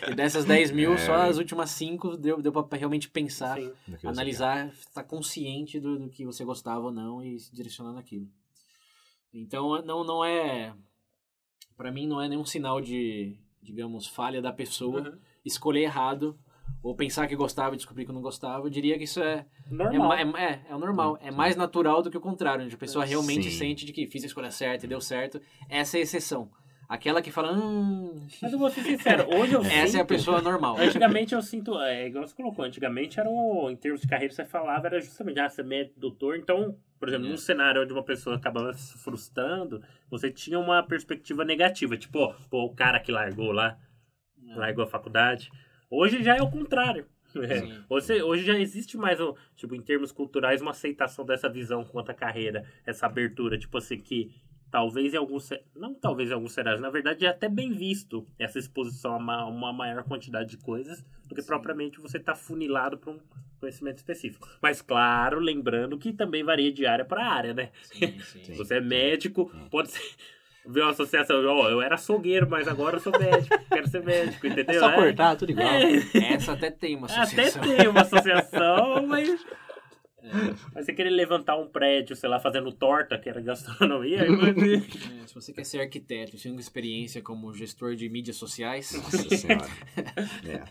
Speaker 3: e dessas 10 mil, só as últimas 5 deu, deu pra realmente pensar, analisar, estar consciente do, do que você gostava ou não e se direcionar naquilo. Então, não, não é. Pra mim, não é nenhum sinal de, digamos, falha da pessoa
Speaker 2: Uhum.
Speaker 3: escolher errado ou pensar que gostava e descobrir que não gostava. Eu diria que isso é, é,
Speaker 2: Normal.
Speaker 3: ma- é, é, é o normal. É mais natural do que o contrário, onde a pessoa realmente
Speaker 1: Sim.
Speaker 3: sente de que fiz a escolha certa e deu certo. Essa é a exceção. Aquela que fala, hum,
Speaker 2: Mas eu vou ser sincero, hoje eu
Speaker 3: essa é a
Speaker 2: sinto-
Speaker 3: pessoa normal.
Speaker 2: Antigamente eu sinto, é igual você colocou, antigamente era um, em termos de carreira você falava, era justamente, ah, você é médico, doutor, então, por exemplo,
Speaker 3: É.
Speaker 2: num cenário onde uma pessoa acabava se frustrando, você tinha uma perspectiva negativa, tipo, ó, pô, o cara que largou lá, largou a faculdade. Hoje já é o contrário. É. Hoje, hoje já existe mais, um, tipo, em termos culturais, uma aceitação dessa visão quanto à carreira, essa abertura, tipo assim, que talvez em alguns, não talvez em alguns cenários, na verdade é até bem visto essa exposição a ma- uma maior quantidade de coisas do que
Speaker 3: Sim.
Speaker 2: propriamente você estar funilado para um conhecimento específico. Mas claro, lembrando que também varia de área para área, né?
Speaker 3: Sim, sim.
Speaker 2: Se você é médico, pode ser... Ver uma associação, ó, eu era açougueiro, mas agora eu sou médico, quero ser médico, entendeu?
Speaker 1: É só
Speaker 2: É.
Speaker 1: cortar, tudo igual.
Speaker 2: É.
Speaker 3: Essa até tem uma
Speaker 2: Até
Speaker 3: associação.
Speaker 2: tem uma associação, mas. Mas você querer levantar um prédio, sei lá, fazendo torta, que era gastronomia, aí
Speaker 3: É, se você quer ser arquiteto, e tendo experiência como gestor de mídias sociais,
Speaker 1: Nossa senhora. É.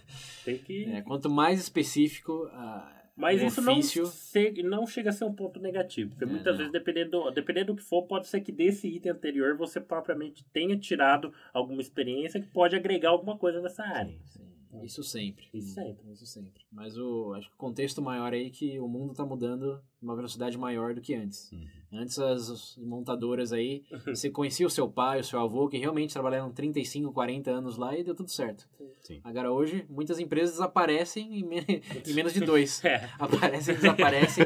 Speaker 2: tem que.
Speaker 3: é, quanto mais específico a,
Speaker 2: Mas
Speaker 3: o
Speaker 2: isso não, se- não chega a ser um ponto negativo. Porque
Speaker 3: É,
Speaker 2: muitas
Speaker 3: não.
Speaker 2: vezes, dependendo do, dependendo do que for, pode ser que desse item anterior você propriamente tenha tirado alguma experiência que pode agregar alguma coisa nessa área.
Speaker 3: Sim, Isso sempre.
Speaker 2: Isso sempre.
Speaker 3: Isso sempre. Mas o, acho que o contexto maior aí é que o mundo está mudando numa velocidade maior do que antes.
Speaker 1: Uhum.
Speaker 3: Antes as, as montadoras aí, você conhecia o seu pai, o seu avô, que realmente trabalharam 35, 40 anos lá e deu tudo certo.
Speaker 1: Sim.
Speaker 3: Agora hoje, muitas empresas desaparecem em, me- em menos de dois.
Speaker 2: É.
Speaker 3: Aparecem e desaparecem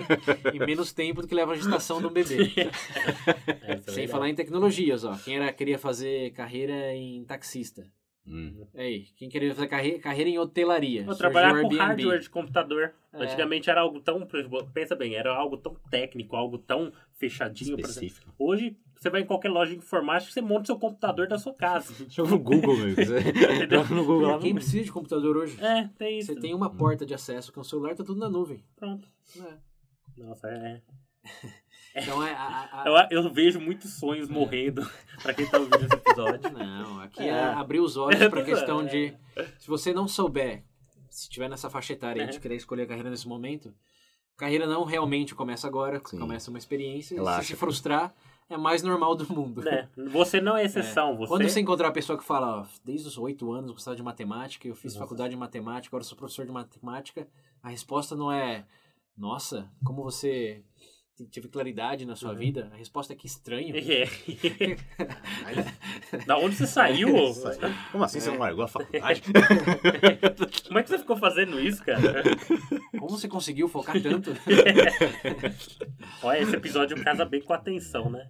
Speaker 3: em menos tempo do que leva a gestação de um bebê.
Speaker 2: É
Speaker 3: Sem
Speaker 2: verdade.
Speaker 3: falar em tecnologias, ó. Quem era, queria fazer carreira em taxista.
Speaker 1: Hum.
Speaker 3: Aí, quem queria fazer carreira, carreira em hotelaria.
Speaker 2: Eu trabalhar com hardware de computador.
Speaker 3: É.
Speaker 2: Antigamente era algo tão. Pensa bem, era algo tão técnico, algo tão fechadinho.
Speaker 1: Específico.
Speaker 2: Hoje, você vai em qualquer loja de informática você monta o seu computador da sua casa.
Speaker 1: Joga no Google, meu. Joga no Google lá.
Speaker 3: Quem precisa de computador hoje?
Speaker 2: É, tem isso.
Speaker 3: Você tem uma porta de acesso, que o celular tá tudo na nuvem.
Speaker 2: Pronto.
Speaker 3: É.
Speaker 2: Nossa, é.
Speaker 3: Então é. A, a,
Speaker 2: Eu, eu vejo muitos sonhos morrendo pra quem tá ouvindo esse episódio.
Speaker 3: Não, aqui
Speaker 2: É.
Speaker 3: é abrir os olhos pra questão de. Se você não souber, se tiver nessa faixa etária aí de
Speaker 2: É.
Speaker 3: querer escolher a carreira nesse momento, carreira não realmente começa agora,
Speaker 1: Sim.
Speaker 3: começa uma experiência. E
Speaker 1: Relaxa.
Speaker 3: se se frustrar, é mais normal do mundo.
Speaker 2: Né? Você não é exceção, você...
Speaker 3: Quando você encontrar a pessoa que fala, ó, desde os oito anos eu gostava de matemática, eu fiz faculdade de matemática, agora eu sou professor de matemática, a resposta não é, nossa, como você teve claridade na sua vida? A resposta é que estranho.
Speaker 2: É. da onde você saiu?
Speaker 1: Como assim você não largou a faculdade?
Speaker 2: Como é que você ficou fazendo isso, cara?
Speaker 3: Como você conseguiu focar tanto?
Speaker 2: Olha, esse episódio casa bem com a atenção, né?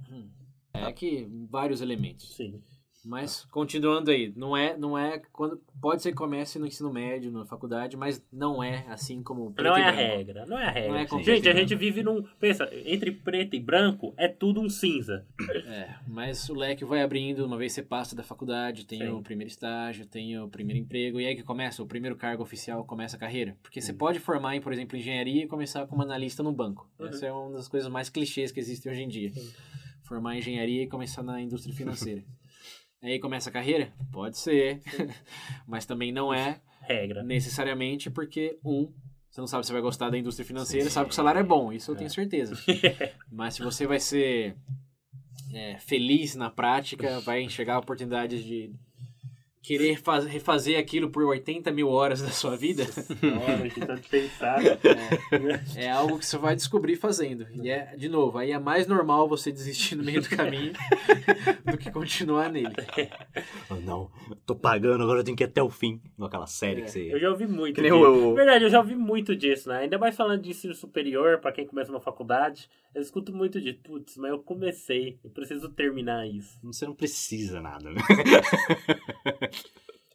Speaker 3: É que vários elementos.
Speaker 2: Sim.
Speaker 3: Mas continuando aí, não é, não é quando pode ser que comece no ensino médio, na faculdade, mas não é assim como preto
Speaker 2: Não
Speaker 3: e
Speaker 2: é a
Speaker 3: branco.
Speaker 2: regra, não é a regra.
Speaker 3: Não é
Speaker 2: gente,
Speaker 3: preto e
Speaker 2: a gente vive num. Pensa, entre preto e branco é tudo um cinza.
Speaker 3: É, mas o leque vai abrindo, uma vez você passa da faculdade, tem
Speaker 2: Sim.
Speaker 3: o primeiro estágio, tem o primeiro emprego, e aí que começa, o primeiro cargo oficial começa a carreira. Porque você pode formar em, por exemplo, engenharia e começar como analista no banco.
Speaker 2: Uhum.
Speaker 3: Essa é uma das coisas mais clichês que existem hoje em dia. Formar em engenharia e começar na indústria financeira. Aí começa a carreira? Pode ser. mas também não é
Speaker 2: Regra.
Speaker 3: necessariamente porque, um, você não sabe se vai gostar da indústria financeira, sabe que o salário é bom, isso eu tenho certeza. Mas se você vai ser é, feliz na prática, vai enxergar oportunidades de querer faz- refazer aquilo por 80 mil horas da sua vida,
Speaker 2: Olha, que tanto pensar.
Speaker 3: é algo que você vai descobrir fazendo. E é, de novo, aí é mais normal você desistir no meio do caminho do que continuar nele.
Speaker 1: Oh, não, tô pagando, agora eu tenho que ir até o fim. Aquela série
Speaker 3: É.
Speaker 1: que você.
Speaker 2: Eu já ouvi muito
Speaker 1: Que nem
Speaker 2: disso.
Speaker 1: o-
Speaker 2: Verdade, eu já ouvi muito disso, né? Ainda mais falando de ensino superior, pra quem começa na faculdade. Eu escuto muito de, putz, mas eu comecei, eu preciso terminar isso.
Speaker 1: Você não precisa nada, né?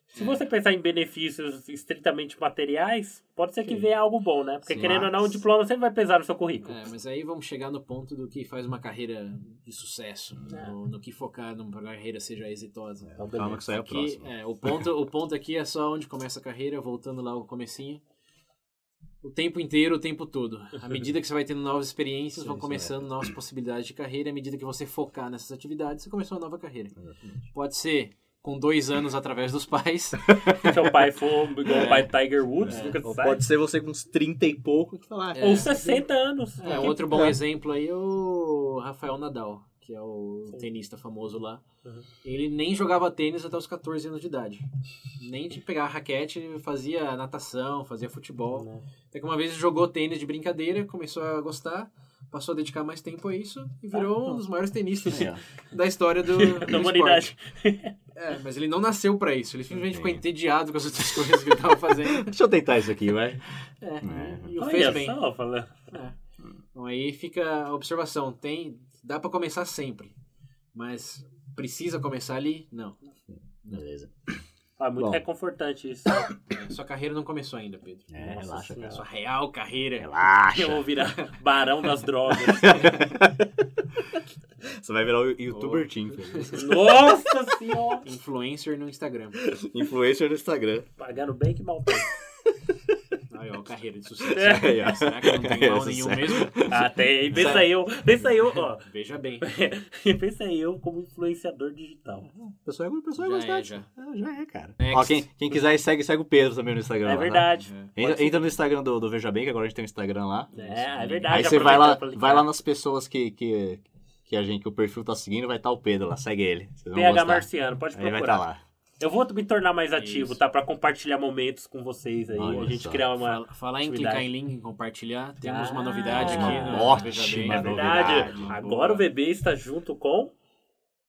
Speaker 2: Se você pensar em benefícios estritamente materiais, pode ser que venha algo bom, né? Porque
Speaker 3: Sim.
Speaker 2: querendo ou não, o
Speaker 1: Mas-
Speaker 2: diploma sempre vai pesar no seu currículo.
Speaker 3: É, mas aí vamos chegar no ponto do que faz uma carreira de sucesso,
Speaker 2: É.
Speaker 3: no, no que focar numa carreira seja exitosa.
Speaker 2: Então,
Speaker 1: Calma que isso aí é o próximo.
Speaker 3: é, o, ponto, o ponto aqui é só onde começa a carreira, voltando lá ao comecinho. O tempo inteiro, o tempo todo. À medida que você vai tendo novas experiências,
Speaker 1: Sim,
Speaker 3: vão
Speaker 1: sim,
Speaker 3: começando novas possibilidades de carreira. À medida que você focar nessas atividades, você começou uma nova carreira. Pode ser com dois anos através dos pais.
Speaker 2: Se seu pai for igual o pai Tiger Woods, nunca se
Speaker 1: Ou
Speaker 2: sabe.
Speaker 1: pode ser você com uns 30 e pouco que falar.
Speaker 2: Ou 60 anos.
Speaker 3: É, outro bom
Speaker 1: É.
Speaker 3: exemplo aí é o Rafael Nadal, que é o
Speaker 2: Sim.
Speaker 3: tenista famoso lá.
Speaker 2: Uhum.
Speaker 3: Ele nem jogava tênis até os 14 anos de idade. Nem de pegar a raquete, ele fazia natação, fazia futebol.
Speaker 2: Né?
Speaker 3: Até que uma vez ele jogou tênis de brincadeira, começou a gostar, passou a dedicar mais tempo a isso e virou um dos maiores tenistas da história do, do
Speaker 2: Da
Speaker 3: esporte.
Speaker 2: humanidade.
Speaker 3: É, mas ele não nasceu pra isso, ele simplesmente ficou
Speaker 1: Entendi.
Speaker 3: entediado com as outras coisas que ele tava fazendo.
Speaker 1: Deixa eu tentar isso aqui, vai.
Speaker 3: É,
Speaker 1: É.
Speaker 3: e o
Speaker 2: Olha
Speaker 3: fez bem.
Speaker 2: só, falando.
Speaker 3: É. Então aí fica a observação, tem, dá pra começar sempre, mas precisa começar ali? Não.
Speaker 1: Beleza.
Speaker 2: Ah, muito
Speaker 1: Bom.
Speaker 2: reconfortante isso.
Speaker 3: Sua carreira não começou ainda, Pedro.
Speaker 1: É,
Speaker 2: Nossa
Speaker 1: relaxa,
Speaker 2: Senhora.
Speaker 1: cara.
Speaker 3: Sua real carreira.
Speaker 1: Relaxa.
Speaker 2: Eu vou virar barão das drogas.
Speaker 1: Você vai virar o youtuber team.
Speaker 2: Nossa senhora!
Speaker 3: Influencer no Instagram.
Speaker 1: Influencer no Instagram.
Speaker 2: Pagando bem que mal tem.
Speaker 3: Aí, ó, carreira de sucesso.
Speaker 1: Aí, ó.
Speaker 3: Será que não tem mal nenhum mesmo?
Speaker 2: Ah, tem. Pensa eu. Pensa eu, ó.
Speaker 3: Veja bem.
Speaker 2: Pensa eu como influenciador digital.
Speaker 1: O pessoal, o pessoal
Speaker 3: Já é, já.
Speaker 1: É, já é, cara.
Speaker 3: Next.
Speaker 1: Ó, quem, quem quiser, segue, segue o Pedro também no Instagram.
Speaker 2: É
Speaker 1: lá, tá?
Speaker 2: verdade.
Speaker 1: Entra, entra no Instagram do, do Veja Bem, que agora a gente tem um Instagram lá.
Speaker 2: É, é verdade.
Speaker 1: Aí você vai lá, vai lá nas pessoas que, que, que a gente, que o perfil tá seguindo, vai estar o Pedro lá, segue ele. Vocês vão
Speaker 2: PH
Speaker 1: gostar.
Speaker 2: Marciano, pode
Speaker 1: Aí vai
Speaker 2: procurar.
Speaker 1: estar lá.
Speaker 2: Eu vou me tornar mais ativo,
Speaker 3: Isso.
Speaker 2: tá? Pra compartilhar momentos com vocês aí.
Speaker 1: Olha
Speaker 2: a gente
Speaker 1: só.
Speaker 2: criar uma.
Speaker 3: Fala- Falar em clicar em link, em compartilhar, temos uma
Speaker 2: Ah,
Speaker 3: novidade aqui no
Speaker 1: ótima
Speaker 3: Veja Bem.
Speaker 2: É verdade.
Speaker 1: novidade.
Speaker 2: Agora o bebê está junto com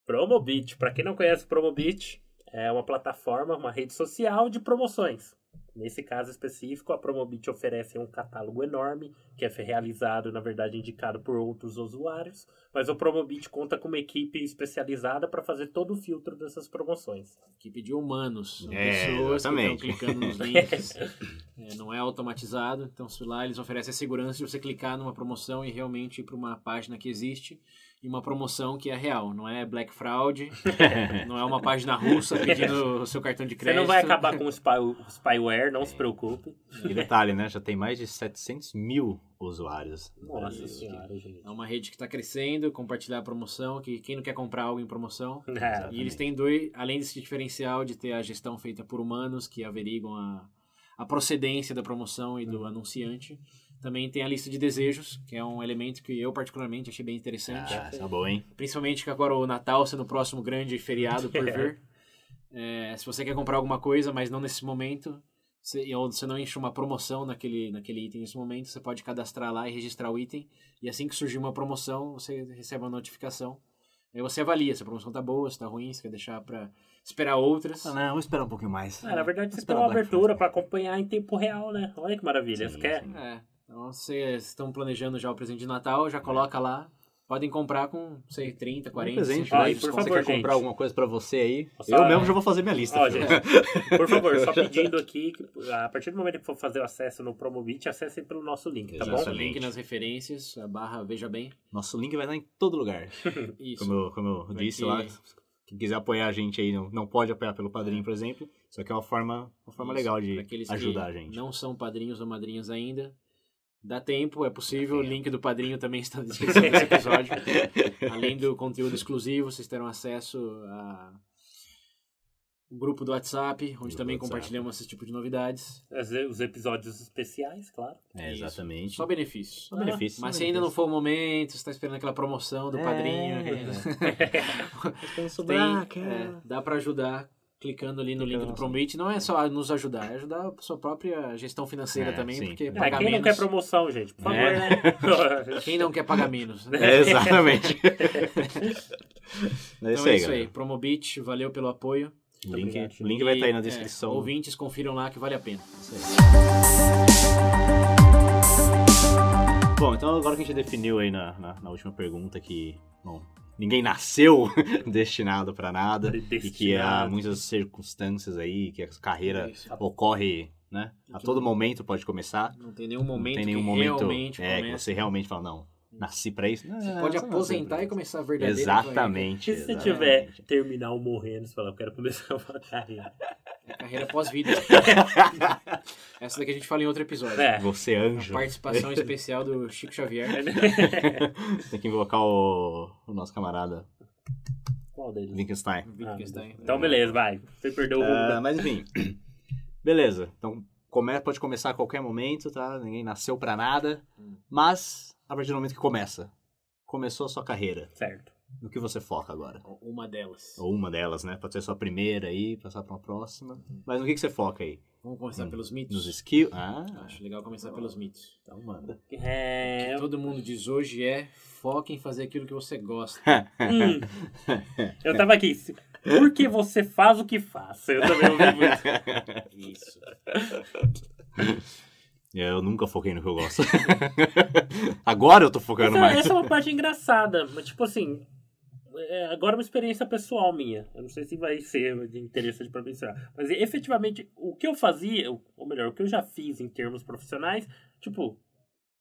Speaker 2: Promobit. Pra quem não conhece o Promobit, é uma plataforma, uma rede social de promoções. Nesse caso específico, a Promobit oferece um catálogo enorme, que é realizado, na verdade, indicado por outros usuários, mas o Promobit conta com uma equipe especializada para fazer todo o filtro dessas promoções.
Speaker 3: Equipe de humanos.
Speaker 1: É,
Speaker 3: pessoas
Speaker 1: exatamente.
Speaker 3: que estão clicando nos links. É, não é automatizado. Então, se lá eles oferecem a segurança de você clicar numa promoção e realmente ir para uma página que existe e uma promoção que é real, não é black fraud, não é uma página russa pedindo o seu cartão de
Speaker 2: Você
Speaker 3: crédito.
Speaker 2: não vai acabar com o, spy, o spyware, não se preocupe.
Speaker 1: E detalhe, né? Já tem mais de 700 mil usuários.
Speaker 2: Nossa senhora, gente.
Speaker 3: É uma rede que está crescendo, compartilhar a promoção, que quem não quer comprar algo em promoção.
Speaker 2: É,
Speaker 3: E eles têm dois, além desse diferencial de ter a gestão feita por humanos que averiguam a, a procedência da promoção e do anunciante, também tem a lista de desejos, que é um elemento que eu particularmente achei bem interessante.
Speaker 1: Ah, tá bom, hein?
Speaker 3: Principalmente que agora o Natal sendo o próximo grande feriado por vir. É, se você quer comprar alguma coisa, mas não nesse momento, você, ou você não enche uma promoção naquele, naquele item nesse momento, você pode cadastrar lá e registrar o item. E assim que surgir uma promoção, você recebe uma notificação. Aí você avalia se a promoção tá boa, se tá ruim, se quer deixar pra esperar outras.
Speaker 1: Ah, não, vamos esperar um pouquinho mais.
Speaker 2: Ah, na verdade, você tem uma abertura para acompanhar em tempo real, né? Olha que maravilha.
Speaker 1: Sim,
Speaker 2: Você quer?
Speaker 1: sim.
Speaker 3: É, então vocês estão planejando já o presente de Natal, já coloca lá. Podem comprar com, sei, 30, 40,
Speaker 1: presente,
Speaker 3: 50
Speaker 2: Ó, e
Speaker 3: de
Speaker 2: por
Speaker 1: Se
Speaker 2: favor,
Speaker 1: quer comprar
Speaker 2: gente.
Speaker 1: alguma coisa pra você aí,
Speaker 2: Só-
Speaker 1: eu mesmo já vou fazer minha lista.
Speaker 2: Ó, gente, por favor, só pedindo aqui, a partir do momento que for fazer o acesso no Promobit, acessem pelo nosso link, tá bom?
Speaker 3: Nosso
Speaker 1: Excelente.
Speaker 3: link nas referências, a barra Veja Bem.
Speaker 1: Nosso link vai estar em todo lugar.
Speaker 3: Isso.
Speaker 1: Como eu, como eu disse
Speaker 3: ter-
Speaker 1: lá, quem quiser apoiar a gente aí, não, não pode apoiar pelo padrinho, por exemplo. Isso aqui é uma forma, uma forma
Speaker 3: Isso,
Speaker 1: legal de ajudar a gente.
Speaker 3: Não são padrinhos ou madrinhas ainda. Dá tempo, é possível. O link do padrinho também está na descrição desse episódio. Além do conteúdo exclusivo, vocês terão acesso a o grupo do WhatsApp, onde
Speaker 1: Grupo
Speaker 3: também
Speaker 1: WhatsApp.
Speaker 3: compartilhamos esse tipo de novidades.
Speaker 2: Os os episódios especiais, claro.
Speaker 1: É,
Speaker 3: Isso.
Speaker 1: exatamente.
Speaker 3: Só benefícios.
Speaker 1: Só benefício.
Speaker 3: Mas
Speaker 1: só
Speaker 3: se ainda não for o momento, você está esperando aquela promoção do
Speaker 1: É.
Speaker 3: padrinho.
Speaker 1: Quando
Speaker 3: Tem, é, dá para ajudar clicando ali no
Speaker 1: Clicando
Speaker 3: link do Promit. Não é só nos ajudar, é ajudar a sua própria gestão financeira
Speaker 1: É,
Speaker 3: também,
Speaker 1: sim.
Speaker 3: porque
Speaker 1: É,
Speaker 3: pagar
Speaker 2: quem não
Speaker 3: menos...
Speaker 2: quer promoção, gente? Por favor,
Speaker 1: É.
Speaker 2: né?
Speaker 3: Quem não quer pagar menos? né?
Speaker 1: É, exatamente. é
Speaker 3: Então
Speaker 1: isso
Speaker 3: é
Speaker 1: aí,
Speaker 3: isso aí.
Speaker 1: galera.
Speaker 3: Promobit, valeu pelo apoio.
Speaker 1: O link, o link vai estar aí na
Speaker 3: E, é,
Speaker 1: descrição.
Speaker 3: ouvintes, confiram lá que vale a pena.
Speaker 1: Isso aí. Bom, então agora que a gente definiu aí na, na, na última pergunta que, bom, ninguém nasceu destinado pra nada e que há
Speaker 2: Destinado.
Speaker 1: muitas circunstâncias aí, que a carreira
Speaker 3: Isso.
Speaker 1: ocorre, né? A todo momento pode começar.
Speaker 3: Não tem nenhum momento
Speaker 1: não tem nenhum momento
Speaker 3: realmente
Speaker 1: é, que você realmente fala, não, nasci pra isso.
Speaker 3: Você
Speaker 1: Não,
Speaker 3: pode
Speaker 1: você
Speaker 3: aposentar e começar a verdadeira
Speaker 1: Exatamente.
Speaker 2: Se você tiver terminal morrendo, você fala, eu quero começar uma carreira.
Speaker 3: carreira, carreira pós-vida. Essa daqui a gente fala em outro episódio.
Speaker 2: É.
Speaker 1: Você
Speaker 3: A
Speaker 1: anjo.
Speaker 3: participação especial do Chico Xavier.
Speaker 1: Tem que invocar o, o nosso camarada
Speaker 2: Qual deles?
Speaker 1: Wittgenstein.
Speaker 3: Wittgenstein.
Speaker 2: Então, beleza, vai. Você perdeu o rumo.
Speaker 1: Ah,
Speaker 2: da-
Speaker 1: mas enfim. Beleza. Então come, pode começar a qualquer momento, tá? Ninguém nasceu pra nada.
Speaker 3: Hum.
Speaker 1: Mas, a partir do momento que começa, começou a sua carreira.
Speaker 2: Certo.
Speaker 1: No que você foca agora?
Speaker 3: Uma delas.
Speaker 1: Ou uma delas, né? Pode ser a sua primeira aí, passar pra uma próxima. Mas no que, que você foca aí?
Speaker 3: Vamos começar
Speaker 1: Hum.
Speaker 3: pelos mitos?
Speaker 1: Nos skills? Ah,
Speaker 3: Acho legal começar pelos mitos.
Speaker 1: então manda.
Speaker 2: É...
Speaker 3: Todo mundo diz hoje é foca em fazer aquilo que você gosta.
Speaker 2: Hum. Eu tava aqui. se- Por que você faz o que faz? Eu também ouvi muito.
Speaker 3: Isso.
Speaker 1: Eu nunca foquei no que eu gosto. agora eu tô focando
Speaker 2: Essa,
Speaker 1: mais.
Speaker 2: essa é uma parte engraçada, mas tipo assim. é, agora é uma experiência pessoal minha. Eu não sei se vai ser de interessante pra mencionar. Mas efetivamente, o que eu fazia, ou melhor, o que eu já fiz em termos profissionais, tipo,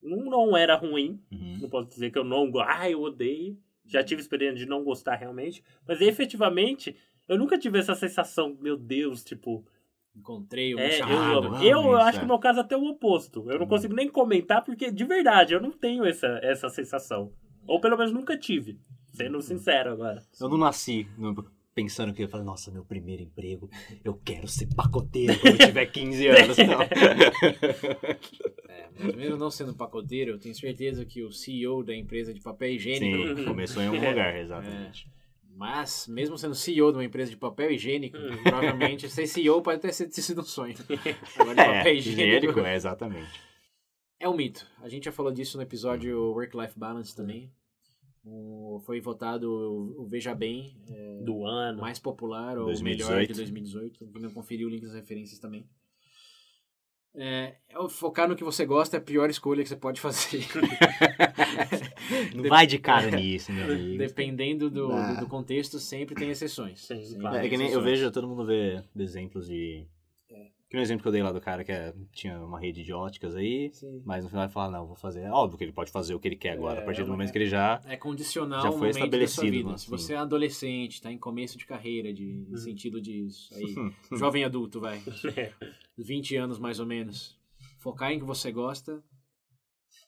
Speaker 2: não, não era ruim.
Speaker 1: Uhum.
Speaker 2: Não posso dizer que eu não gosto. Ah, eu odeio. Já tive experiência de não gostar realmente. Mas efetivamente, eu nunca tive essa sensação, meu Deus, tipo.
Speaker 3: Encontrei um
Speaker 2: É, eu, eu,
Speaker 1: ah,
Speaker 2: eu
Speaker 1: isso,
Speaker 2: acho
Speaker 1: é.
Speaker 2: que no meu caso até o oposto. Eu não consigo nem comentar porque, de verdade, eu não tenho essa, essa sensação. Ou pelo menos nunca tive. Sendo sincero agora.
Speaker 1: Eu não nasci pensando que eu falei, nossa, meu primeiro emprego, eu quero ser pacoteiro quando eu tiver 15 anos. Não.
Speaker 3: É, mas mesmo não sendo pacoteiro, eu tenho certeza que o CEO da empresa de papel higiênico.
Speaker 1: Sim, começou em algum lugar, exatamente.
Speaker 3: Mas, mesmo sendo CEO de uma empresa de papel higiênico,
Speaker 2: Hum.
Speaker 3: provavelmente ser CEO pode ter sido, ter sido um sonho. Agora, de
Speaker 1: É,
Speaker 3: papel
Speaker 1: higiênico,
Speaker 3: higiênico
Speaker 1: é, exatamente.
Speaker 3: é um mito. A gente já falou disso no episódio Work-Life Balance também. O- foi votado o Veja Bem, é,
Speaker 2: Do ano.
Speaker 3: mais popular ou o
Speaker 1: 2018.
Speaker 3: melhor de 2018. Quem não conferiu o link das referências também. É, é, focar no que você gosta é a pior escolha que você pode fazer.
Speaker 1: Não vai de cara nisso, meu amigo.
Speaker 3: Dependendo do,
Speaker 1: Ah.
Speaker 3: do, do contexto, sempre tem exceções.
Speaker 2: Sim, claro.
Speaker 1: É que nem eu vejo, todo mundo vê exemplos de Que no exemplo que eu dei lá do cara que é- tinha uma rede de óticas aí,
Speaker 3: Sim.
Speaker 1: mas no final ele fala, não, vou fazer. É óbvio que ele pode fazer o que ele quer agora,
Speaker 3: É,
Speaker 1: a partir do
Speaker 3: é,
Speaker 1: momento
Speaker 3: é.
Speaker 1: que ele já.
Speaker 3: É condicional
Speaker 1: Já
Speaker 3: o
Speaker 1: foi
Speaker 3: momento da sua
Speaker 1: estabelecido,
Speaker 3: vida. Se você é adolescente, está em começo de carreira, de,
Speaker 1: Uhum.
Speaker 3: em sentido disso, aí, jovem adulto, vai, 20 anos mais ou menos, focar em que você gosta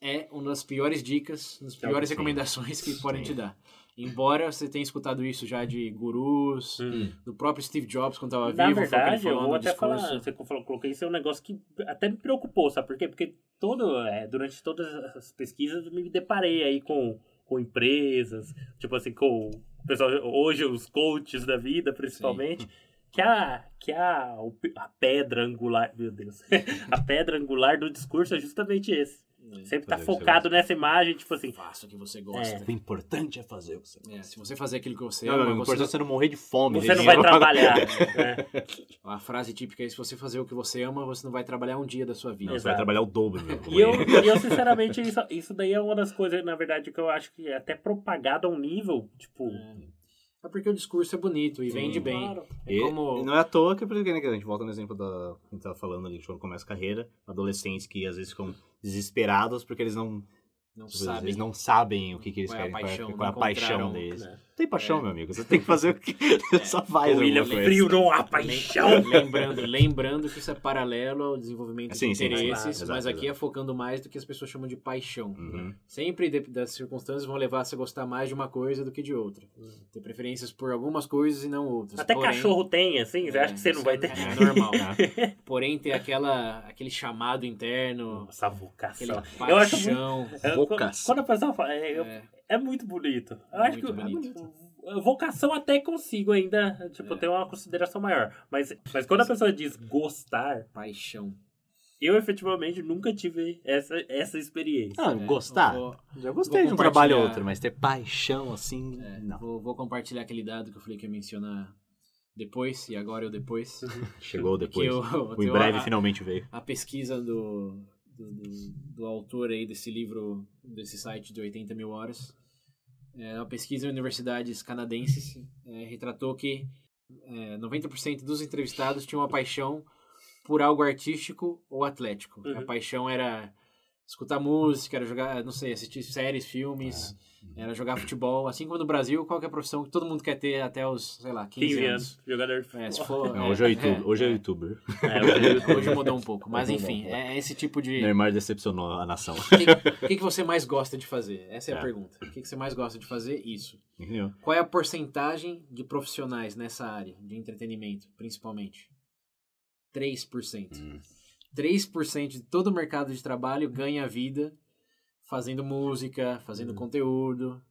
Speaker 3: é uma das piores dicas, uma das piores
Speaker 1: sim.
Speaker 3: recomendações que podem
Speaker 1: Sim.
Speaker 3: te dar. Embora você tenha escutado isso já de gurus,
Speaker 2: Hum.
Speaker 3: do próprio Steve Jobs quando estava
Speaker 2: Na
Speaker 3: vivo, foi o que ele
Speaker 2: verdade, eu vou até
Speaker 3: discurso.
Speaker 2: falar, você falou, coloquei isso, é um negócio que até me preocupou, sabe por quê? Porque todo, é, durante todas as pesquisas eu me deparei aí com, com empresas, tipo assim, com o pessoal, hoje os coaches da vida, principalmente, que a, que a, a pedra angular, meu Deus, a pedra angular do discurso é justamente esse. Sempre tá focado nessa imagem, tipo assim,
Speaker 3: Faça o que você gosta.
Speaker 1: O importante é fazer o que você
Speaker 3: É, se você fazer aquilo que você
Speaker 1: Não,
Speaker 3: ama,
Speaker 1: não, o
Speaker 3: você
Speaker 1: importante é você não morrer de fome.
Speaker 2: você não
Speaker 1: né?
Speaker 2: vai trabalhar. né?
Speaker 3: A frase típica é: se você fazer o que você ama, você não vai trabalhar um dia da sua vida.
Speaker 1: Não, você vai trabalhar o dobro. Meu.
Speaker 2: E eu, e eu sinceramente, isso, isso daí é uma das coisas, na verdade, que eu acho que é até propagado a um nível, tipo.
Speaker 3: É porque o discurso é bonito e
Speaker 1: Sim.
Speaker 3: vende bem.
Speaker 2: Claro.
Speaker 3: É
Speaker 1: E,
Speaker 3: como.
Speaker 1: e não é à toa que, porque, né, que a gente volta no exemplo da que a gente tava falando ali, quando começa a carreira, adolescentes que às vezes ficam desesperados porque eles não,
Speaker 3: Não
Speaker 1: eles
Speaker 3: sabe.
Speaker 1: não sabem o que, que eles
Speaker 3: Qual é a
Speaker 1: querem,
Speaker 3: paixão,
Speaker 1: qual é, qual é a paixão
Speaker 3: encontraram,
Speaker 1: deles.
Speaker 2: né?
Speaker 1: Tem paixão,
Speaker 3: É.
Speaker 1: meu amigo, você tem que fazer o que só faz
Speaker 2: O William. Frio não há paixão.
Speaker 3: Lembrando, lembrando que isso é paralelo ao desenvolvimento
Speaker 1: Sim,
Speaker 3: de
Speaker 1: sim,
Speaker 3: interesses,
Speaker 1: sim,
Speaker 3: mas
Speaker 1: exato,
Speaker 3: aqui é focando mais do que as pessoas chamam de paixão.
Speaker 1: Uhum.
Speaker 3: Sempre de- das circunstâncias vão levar você a gostar mais de uma coisa do que de outra. Ter preferências por algumas coisas e não outras.
Speaker 2: Até
Speaker 3: Porém-
Speaker 2: cachorro tem, assim, você
Speaker 3: É,
Speaker 2: acha que você não vai
Speaker 3: é-
Speaker 2: ter?
Speaker 3: É normal. Porém, ter aquela, aquele chamado interno, aquele
Speaker 2: vocação. Eu acho muito.
Speaker 3: paixão.
Speaker 2: eu-
Speaker 1: Vocação.
Speaker 2: Quando a pessoa fala. É, eu-
Speaker 3: É,
Speaker 2: muito bonito. Eu
Speaker 3: É
Speaker 2: acho
Speaker 3: muito
Speaker 2: que.
Speaker 3: bonito.
Speaker 2: a Vocação até consigo ainda, tipo,
Speaker 3: É.
Speaker 2: ter uma consideração maior. Mas, mas quando a pessoa diz gostar,
Speaker 3: paixão.
Speaker 2: eu efetivamente nunca tive essa, essa experiência.
Speaker 1: Ah,
Speaker 3: É,
Speaker 1: gostar.
Speaker 3: vou-
Speaker 1: Já gostei de um trabalho ou outro, mas ter paixão assim,
Speaker 3: É,
Speaker 1: não.
Speaker 3: Vou, vou compartilhar aquele dado que eu falei que ia mencionar depois, e agora eu depois.
Speaker 1: Chegou depois.
Speaker 3: Que eu-
Speaker 1: o em breve
Speaker 3: a-
Speaker 1: finalmente veio.
Speaker 3: A pesquisa do, do, do- do autor aí desse livro, desse site de 80 mil horas, é uma pesquisa em universidades canadenses, é, retratou que é, 90% dos entrevistados tinham uma paixão por algo artístico ou atlético.
Speaker 2: Uhum.
Speaker 3: A paixão era escutar música, era jogar, não sei, assistir séries, filmes, era jogar futebol. Assim como no Brasil, qual é a profissão que todo mundo quer ter até os, sei lá, 15,
Speaker 2: 15
Speaker 3: anos.
Speaker 2: anos, jogador de
Speaker 3: É,
Speaker 2: futebol.
Speaker 3: for,
Speaker 1: Não,
Speaker 3: é,
Speaker 1: hoje é,
Speaker 3: é,
Speaker 1: YouTube, hoje é,
Speaker 3: é.
Speaker 1: youtuber.
Speaker 2: É, hoje-
Speaker 3: Hoje mudou um pouco, mas enfim, é esse tipo de.
Speaker 1: Neymar decepcionou a nação.
Speaker 3: O que, que que você mais gosta de fazer? Essa é a
Speaker 1: É.
Speaker 3: pergunta. O que, que você mais gosta de fazer? Isso.
Speaker 1: Entendeu?
Speaker 3: Qual é a porcentagem de profissionais nessa área de entretenimento, principalmente? 3%.
Speaker 1: Hum.
Speaker 3: 3% de todo o mercado de trabalho ganha vida fazendo música, fazendo conteúdo.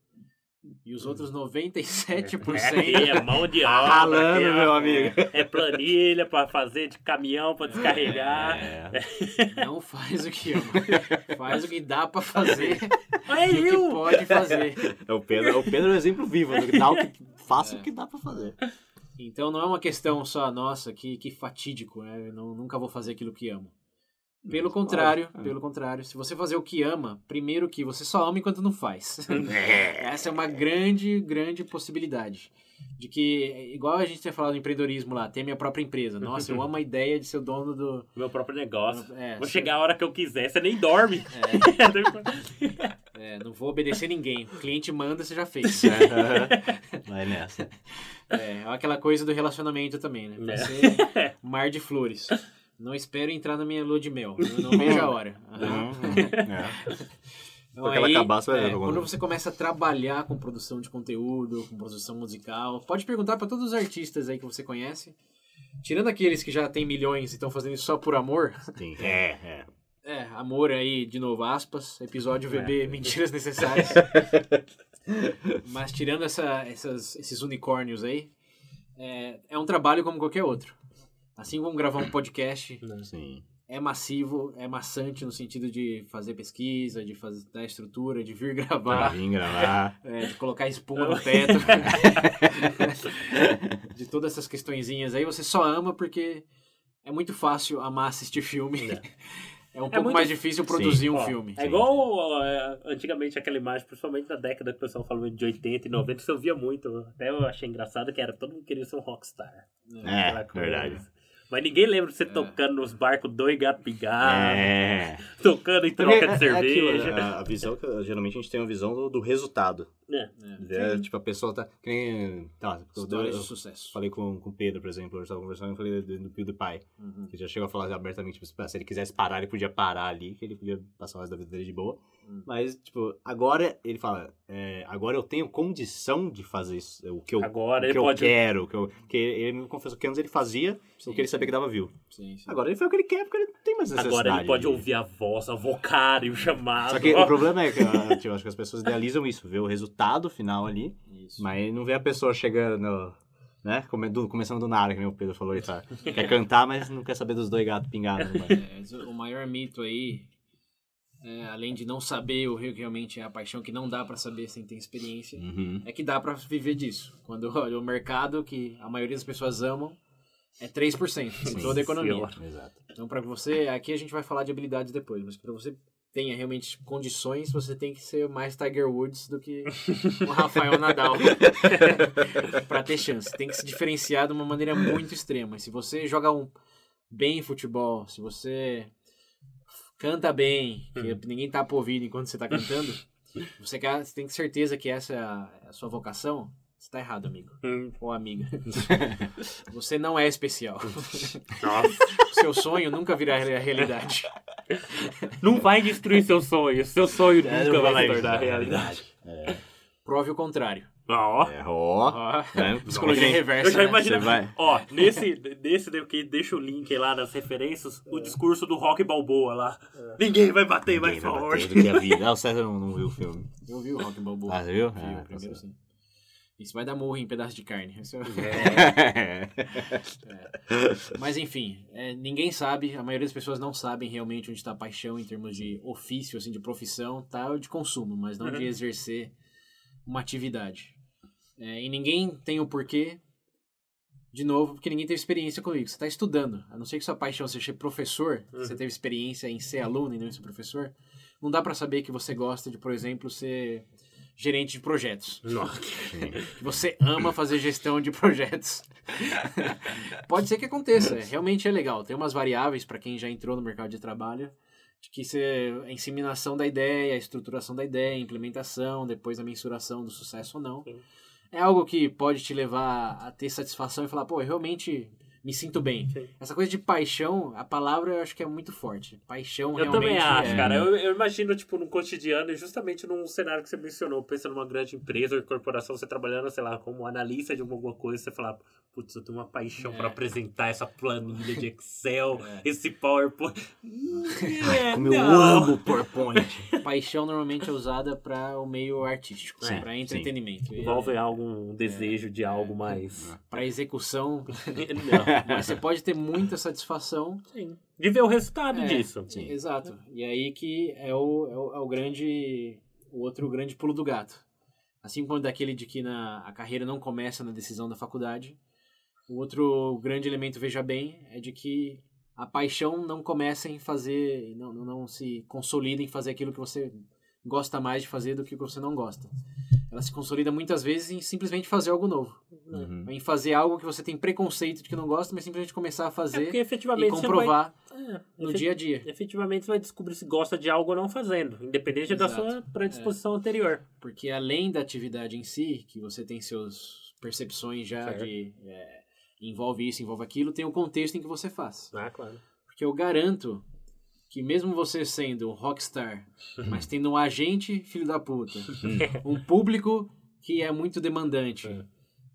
Speaker 3: E os outros 97%
Speaker 2: É, é mão de obra.
Speaker 1: Ralando,
Speaker 2: é-
Speaker 1: meu amigo.
Speaker 2: É planilha pra fazer de caminhão pra descarregar.
Speaker 1: É.
Speaker 3: não faz o que. Faz o que dá pra fazer
Speaker 2: Olha
Speaker 3: e o que
Speaker 2: eu!
Speaker 3: pode fazer.
Speaker 1: É o Pedro, é o Pedro é o exemplo vivo. Do que dá o que, faça
Speaker 3: É.
Speaker 1: o que dá pra fazer.
Speaker 3: Então não é uma questão só, nossa, que, que fatídico, né? Eu não, nunca vou fazer aquilo que amo. Pelo contrário,
Speaker 1: é.
Speaker 3: pelo contrário, se você fazer o que ama, primeiro que você só ama enquanto não faz. Essa é uma grande, grande possibilidade. De que, igual a gente tinha falado no empreendedorismo lá, ter minha própria empresa. Nossa, eu amo a ideia de ser o dono do.
Speaker 2: Meu próprio negócio.
Speaker 3: É,
Speaker 2: Vou chegar a hora que eu quiser, você nem dorme.
Speaker 3: é, não vou obedecer ninguém. O cliente manda, você já fez.
Speaker 1: Vai nessa.
Speaker 3: É, é aquela coisa do relacionamento também, né? Vai
Speaker 2: É.
Speaker 3: ser um mar de flores. Não espero entrar na minha lua de mel. Eu não vejo a hora. Aham.
Speaker 1: É.
Speaker 3: Então,
Speaker 1: ela
Speaker 3: aí,
Speaker 1: acabar, você
Speaker 3: é, quando você começa a trabalhar com produção de conteúdo, com produção musical, pode perguntar para todos os artistas aí que você conhece. Tirando aqueles que já têm milhões e estão fazendo isso só por amor.
Speaker 1: Sim. É, é.
Speaker 3: É, amor aí, de novo, aspas. Episódio VB,
Speaker 1: É.
Speaker 3: mentiras necessárias. Mas tirando essa, essas, esses unicórnios aí, é, é um trabalho como qualquer outro. Assim como gravar um podcast,
Speaker 1: Sim.
Speaker 3: é massivo, é maçante no sentido de fazer pesquisa, de fazer dar estrutura, de vir gravar,
Speaker 1: Vim gravar.
Speaker 3: é, de colocar espuma no teto, de todas essas questõezinhas aí, você só ama porque é muito fácil amar assistir filme. É um pouco
Speaker 2: muito-
Speaker 3: mais difícil produzir um
Speaker 2: Ó,
Speaker 3: filme.
Speaker 2: É igual ó, é, antigamente aquela imagem, principalmente da década que o pessoal falou de 80 e 90, que eu via muito. Até eu achei engraçado que era todo mundo queria ser um rockstar.
Speaker 1: É, verdade.
Speaker 2: Mas ninguém lembra de
Speaker 3: É.
Speaker 2: você tocando nos barcos dois gato pingado,
Speaker 1: É.
Speaker 2: tocando em troca de
Speaker 1: é- é
Speaker 2: cerveja.
Speaker 1: aquilo, a, a visão que geralmente a gente tem uma visão do, do resultado.
Speaker 2: É.
Speaker 1: Ver, tipo, a pessoa tá. Que nem. Tá, eu,
Speaker 3: História
Speaker 1: eu
Speaker 3: de sucesso.
Speaker 1: falei com, com o Pedro, por exemplo, eu estava conversando, eu falei do, do PewDiePie.
Speaker 3: Uhum.
Speaker 1: Que já chegou a falar abertamente, tipo, se ele quisesse parar, ele podia parar ali, que ele podia passar o resto da vida dele de boa.
Speaker 3: Hum.
Speaker 1: Mas, tipo, agora ele fala, é, agora eu tenho condição de fazer isso, o que eu,
Speaker 2: Agora
Speaker 1: o que eu
Speaker 2: pode-
Speaker 1: quero. Que eu, porque ele me confessou que antes ele fazia
Speaker 3: Sim,
Speaker 1: o que ele sabia que dava view.
Speaker 3: Sim, sim.
Speaker 1: Agora ele faz o que ele quer, porque ele não tem mais necessidade.
Speaker 2: Agora ele pode
Speaker 1: de-
Speaker 2: ouvir a voz, a vocário, o chamado.
Speaker 1: Só que o problema é que eu, tipo, acho que as pessoas idealizam isso, vê o resultado final ali,
Speaker 3: Isso.
Speaker 1: mas não vê a pessoa chegando, né? come- do- começando do nada, que o Pedro falou, ele tá, quer cantar, mas não quer saber dos dois gatos pingados. né?
Speaker 3: É, o maior mito aí, é, além de não saber o que realmente é a paixão, que não dá pra saber sem ter experiência,
Speaker 1: Uhum.
Speaker 3: é que dá pra viver disso. Quando olha o mercado, que a maioria das pessoas amam, é 3% em toda a economia.
Speaker 1: Exato.
Speaker 3: Então, pra você, aqui a gente vai falar de habilidades depois, mas pra você tenha realmente condições, você tem que ser mais Tiger Woods do que o Rafael Nadal pra ter chance. Tem que se diferenciar de uma maneira muito extrema. Se você joga um bem futebol, se você canta bem, que ninguém tá ouvindo enquanto você tá cantando, você, quer, você tem que certeza que essa é a, é a sua vocação, você tá errado, amigo.
Speaker 2: Hum,
Speaker 3: Ou amiga. você não é especial.
Speaker 2: Nossa.
Speaker 3: Seu sonho nunca virá rea- realidade.
Speaker 2: Não vai destruir seu sonho. Seu sonho
Speaker 1: É,
Speaker 2: nunca vai
Speaker 1: vai
Speaker 2: se tornar
Speaker 1: isso, é
Speaker 2: realidade.
Speaker 3: Prove o contrário.
Speaker 2: Ó.
Speaker 1: É, ó.
Speaker 3: Ó,
Speaker 1: né?
Speaker 3: Psicologia reversa.
Speaker 2: Eu já
Speaker 3: né?
Speaker 2: imagino.
Speaker 1: Vai-
Speaker 2: Ó, nesse, nesse daqui, deixa o link lá nas referências, o discurso do Rock Balboa lá. Ninguém vai bater mais
Speaker 1: Ninguém vai
Speaker 2: forte.
Speaker 1: bater do que a vida. Ah, o César não, não viu o filme.
Speaker 3: Eu vi o Rock Balboa.
Speaker 1: Ah, você viu?
Speaker 3: Vi,
Speaker 1: Ah,
Speaker 3: o primeiro
Speaker 1: tá
Speaker 3: sim. Isso vai dar morro em pedaço de carne. Isso é- Mas enfim, é, ninguém sabe, a maioria das pessoas não sabem realmente onde está a paixão em termos de ofício, assim, de profissão, tá? Ou de consumo, mas não de
Speaker 2: Uhum.
Speaker 3: exercer uma atividade. É, e ninguém tem o porquê, de novo, porque ninguém teve experiência com isso. Você está estudando, a não ser que sua paixão seja ser professor,
Speaker 2: Uhum.
Speaker 3: você teve experiência em ser aluno e não em ser professor, não dá para saber que você gosta de, por exemplo, ser gerente de projetos.
Speaker 2: Nossa.
Speaker 3: você ama fazer gestão de projetos. Pode ser que aconteça, é, realmente é legal. Tem umas variáveis para quem já entrou no mercado de trabalho, de que você, a inseminação da ideia, a estruturação da ideia, a implementação, depois a mensuração do sucesso ou não.
Speaker 2: Sim.
Speaker 3: É algo que pode te levar a ter satisfação e falar, pô, eu realmente me sinto bem.
Speaker 2: Sim.
Speaker 3: Essa coisa de paixão, a palavra eu acho que é muito forte. Paixão
Speaker 2: Eu
Speaker 3: realmente
Speaker 2: também acho,
Speaker 3: é...
Speaker 2: cara. Eu, eu imagino, tipo, no cotidiano, e justamente num cenário que você mencionou, pensa numa grande empresa ou corporação, você trabalhando, sei lá, como analista de alguma coisa, você falar, putz, eu tenho uma paixão
Speaker 3: É.
Speaker 2: pra apresentar essa planilha de Excel,
Speaker 3: É.
Speaker 2: esse PowerPoint. É,
Speaker 1: Como eu amo o PowerPoint.
Speaker 3: Paixão normalmente é usada para o meio artístico,
Speaker 2: Sim,
Speaker 3: para
Speaker 1: sim.
Speaker 3: entretenimento.
Speaker 2: Envolve algum desejo de algo mais.
Speaker 3: para execução,
Speaker 2: Não.
Speaker 3: Mas você pode ter muita satisfação.
Speaker 2: Sim. De ver o resultado
Speaker 3: É,
Speaker 2: disso.
Speaker 3: sim, exato. E aí que é o, é o, é o grande, o outro grande pulo do gato. Assim como daquele de que na, a carreira não começa na decisão da faculdade, o outro grande elemento, veja bem, é de que a paixão não começa em fazer, não, não, não se consolida em fazer aquilo que você gosta mais de fazer do que o que você não gosta. Ela se consolida muitas vezes em simplesmente fazer algo novo.
Speaker 1: Uhum.
Speaker 3: Em fazer algo que você tem preconceito de que não gosta, mas simplesmente começar a
Speaker 2: É
Speaker 3: fazer e
Speaker 2: efetivamente
Speaker 3: comprovar
Speaker 2: você vai. É,
Speaker 3: no dia a dia.
Speaker 2: Efetivamente você vai descobrir se gosta de algo ou não fazendo, independente da
Speaker 3: Exato.
Speaker 2: sua predisposição anterior.
Speaker 3: Porque além da atividade em si, que você tem seus percepções já
Speaker 2: Certo.
Speaker 3: de é, envolve isso, envolve aquilo, tem o contexto em que você faz.
Speaker 2: Ah, claro.
Speaker 3: Porque eu garanto que mesmo você sendo um rockstar, mas tendo um agente filho da puta, um público que é muito demandante,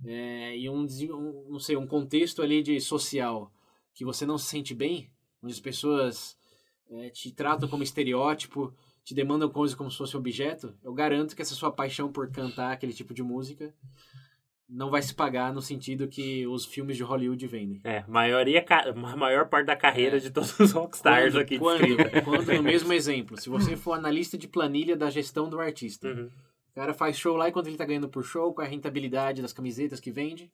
Speaker 3: é, e um, um, não sei, um contexto ali de social que você não se sente bem, onde as pessoas é, te tratam como estereótipo, te demandam coisas como se fosse objeto, eu garanto que essa sua paixão por cantar aquele tipo de música não vai se pagar no sentido que os filmes de Hollywood vendem.
Speaker 2: É, maioria, maior parte da carreira de todos os rockstars
Speaker 3: Quando-
Speaker 2: aqui
Speaker 3: quando, quando, no mesmo exemplo, se você for analista de planilha da gestão do artista,
Speaker 2: Uhum.
Speaker 3: o cara faz show lá e quanto ele tá ganhando por show, qual é a rentabilidade das camisetas que vende.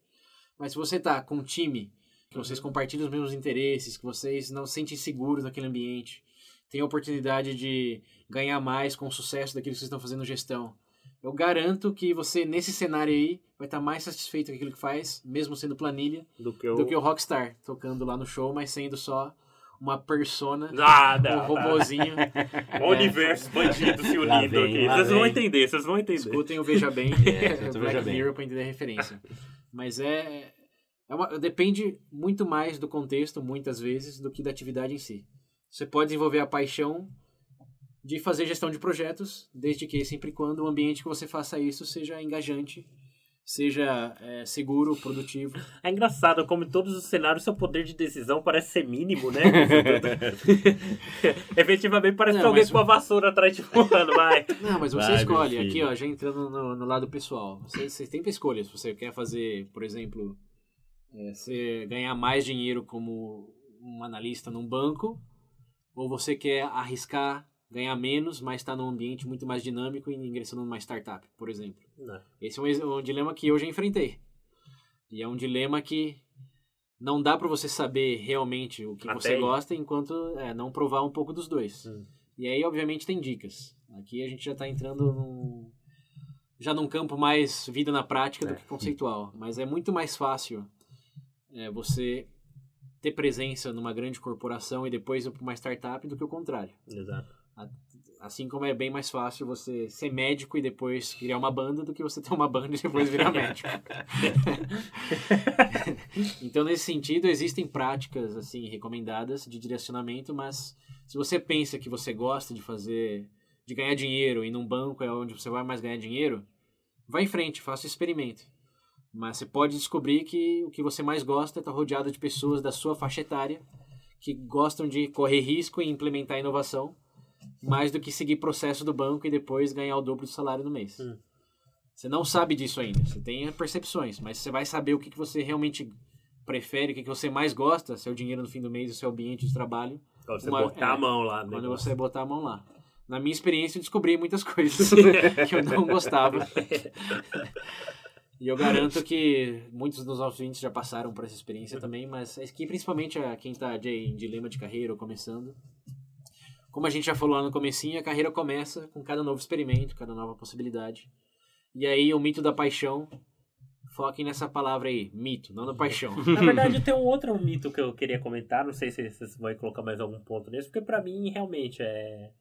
Speaker 3: Mas se você tá com um time, que vocês compartilham os mesmos interesses, que vocês não se sentem seguros naquele ambiente, tem a oportunidade de ganhar mais com o sucesso daquilo que vocês estão fazendo gestão, eu garanto que você, nesse cenário aí, vai estar mais satisfeito com aquilo que faz, mesmo sendo planilha,
Speaker 2: Do que o.
Speaker 3: do que o Rockstar, tocando lá no show, mas sendo só uma persona,
Speaker 2: Ah,
Speaker 3: um
Speaker 2: não,
Speaker 3: robozinho.
Speaker 2: O universo bandido se unindo
Speaker 1: vem,
Speaker 2: aqui. Vocês vão entender, vocês vão entender.
Speaker 3: Escutem o Veja Bem,
Speaker 1: É, escuta o
Speaker 3: Black
Speaker 1: Veja.
Speaker 3: Mirror pra entender a referência. Mas é, é uma- depende muito mais do contexto, muitas vezes, do que da atividade em si. Você pode desenvolver a paixão de fazer gestão de projetos, desde que sempre e quando o ambiente que você faça isso seja engajante, seja é, seguro, produtivo.
Speaker 2: É engraçado como em todos os cenários seu poder de decisão parece ser mínimo, né? Efetivamente parece
Speaker 3: Não,
Speaker 2: que alguém
Speaker 3: mas-
Speaker 2: com a vassoura atrás de fulano, vai.
Speaker 3: Não, mas você
Speaker 1: Vai,
Speaker 3: escolhe. Aqui, ó, já entrando no, no lado pessoal. Você, você tem escolha. Se você quer fazer, por exemplo, é, você ganhar mais dinheiro como um analista num banco, ou você quer arriscar, ganhar menos, mas estar num ambiente muito mais dinâmico e ingressando numa startup, por exemplo.
Speaker 2: Não.
Speaker 3: Esse é um, ex- um dilema que eu já enfrentei. E é um dilema que não dá pra você saber realmente o que
Speaker 2: Até
Speaker 3: você
Speaker 2: aí.
Speaker 3: gosta enquanto é, não provar um pouco dos dois.
Speaker 2: Hum.
Speaker 3: E aí, obviamente, tem dicas. Aqui a gente já tá entrando num, já num campo mais vida na prática do
Speaker 2: É.
Speaker 3: que conceitual. Mas é muito mais fácil é, você ter presença numa grande corporação e depois ir para uma startup do que o contrário.
Speaker 2: Exato.
Speaker 3: Assim como é bem mais fácil você ser médico e depois criar uma banda do que você ter uma banda e depois virar médico. então, nesse sentido, existem práticas assim recomendadas de direcionamento, mas se você pensa que você gosta de fazer, de ganhar dinheiro e num banco é onde você vai mais ganhar dinheiro, vá em frente, faça o experimento. Mas você pode descobrir que o que você mais gosta é estar rodeado de pessoas da sua faixa etária que gostam de correr risco e implementar inovação mais do que seguir processo do banco e depois ganhar o dobro do salário no mês.
Speaker 2: Hum.
Speaker 3: Você não sabe disso ainda. Você tem percepções, mas você vai saber o que, que você realmente prefere, o que, que você mais gosta, seu dinheiro no fim do mês, o seu ambiente de trabalho,
Speaker 2: Quando você
Speaker 3: Uma-
Speaker 2: botar
Speaker 3: é,
Speaker 2: a mão lá. no
Speaker 3: quando
Speaker 2: negócio.
Speaker 3: você botar a mão lá. Na minha experiência, eu descobri muitas coisas que eu não gostava. E eu garanto que muitos dos nossos ouvintes já passaram por essa experiência também, mas é que principalmente a quem está em dilema de carreira ou começando. Como a gente já falou lá no comecinho, a carreira começa com cada novo experimento, cada nova possibilidade. E aí o mito da paixão, foquem nessa palavra aí, mito, não na paixão.
Speaker 2: Na verdade, tem um outro mito que eu queria comentar. Não sei se vocês vão colocar mais algum ponto nisso, porque pra mim realmente é.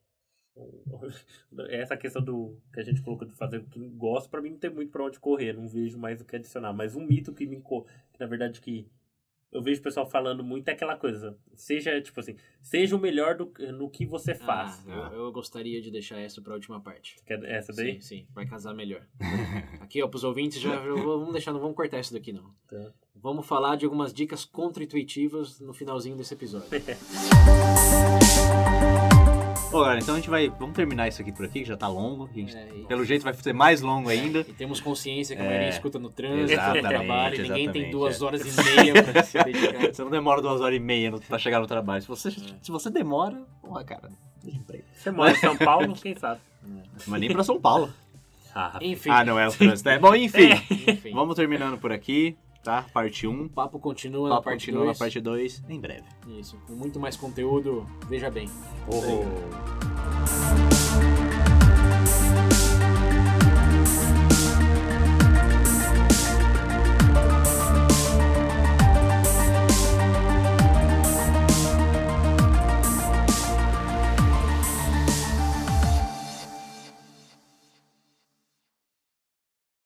Speaker 2: Essa questão do que a gente colocou de fazer o que gosta, pra mim não tem muito pra onde correr, não vejo mais o que adicionar. Mas um mito que me que na verdade que eu vejo o pessoal falando muito é aquela coisa, seja tipo assim, seja o melhor do, no que você faz.
Speaker 3: Ah, eu, eu gostaria de deixar essa para a última parte.
Speaker 2: Quer essa daí?
Speaker 3: Sim, sim, vai casar melhor. Aqui, ó, pros ouvintes, já, já vamos deixar, não vamos cortar isso daqui, não.
Speaker 2: Tá.
Speaker 3: Vamos falar de algumas dicas contra-intuitivas no finalzinho desse episódio.
Speaker 1: Bom, galera, então a gente vai. Vamos terminar isso aqui por aqui, que já tá longo. A gente,
Speaker 3: É, e-
Speaker 1: Pelo jeito vai ser mais longo ainda.
Speaker 3: E temos consciência que a
Speaker 1: É,
Speaker 3: maioria escuta no trânsito, no trabalho, ninguém tem duas
Speaker 1: é.
Speaker 3: horas e meia pra se dedicar.
Speaker 1: Você não demora duas horas e meia no- pra chegar no trabalho. Se você, se você demora, porra, cara.
Speaker 2: Você mora em São Paulo, quem sabe?
Speaker 1: Mas nem pra São Paulo.
Speaker 2: Ah,
Speaker 3: Enfim,
Speaker 1: Ah, não é o trânsito. É. Bom, enfim.
Speaker 3: enfim.
Speaker 1: Vamos terminando por aqui, tá? Parte 1.
Speaker 3: O papo continua
Speaker 1: papo
Speaker 3: parte
Speaker 1: continua
Speaker 3: 2.
Speaker 1: na parte 2 em breve.
Speaker 3: Isso, com muito mais conteúdo, veja bem.
Speaker 2: oh.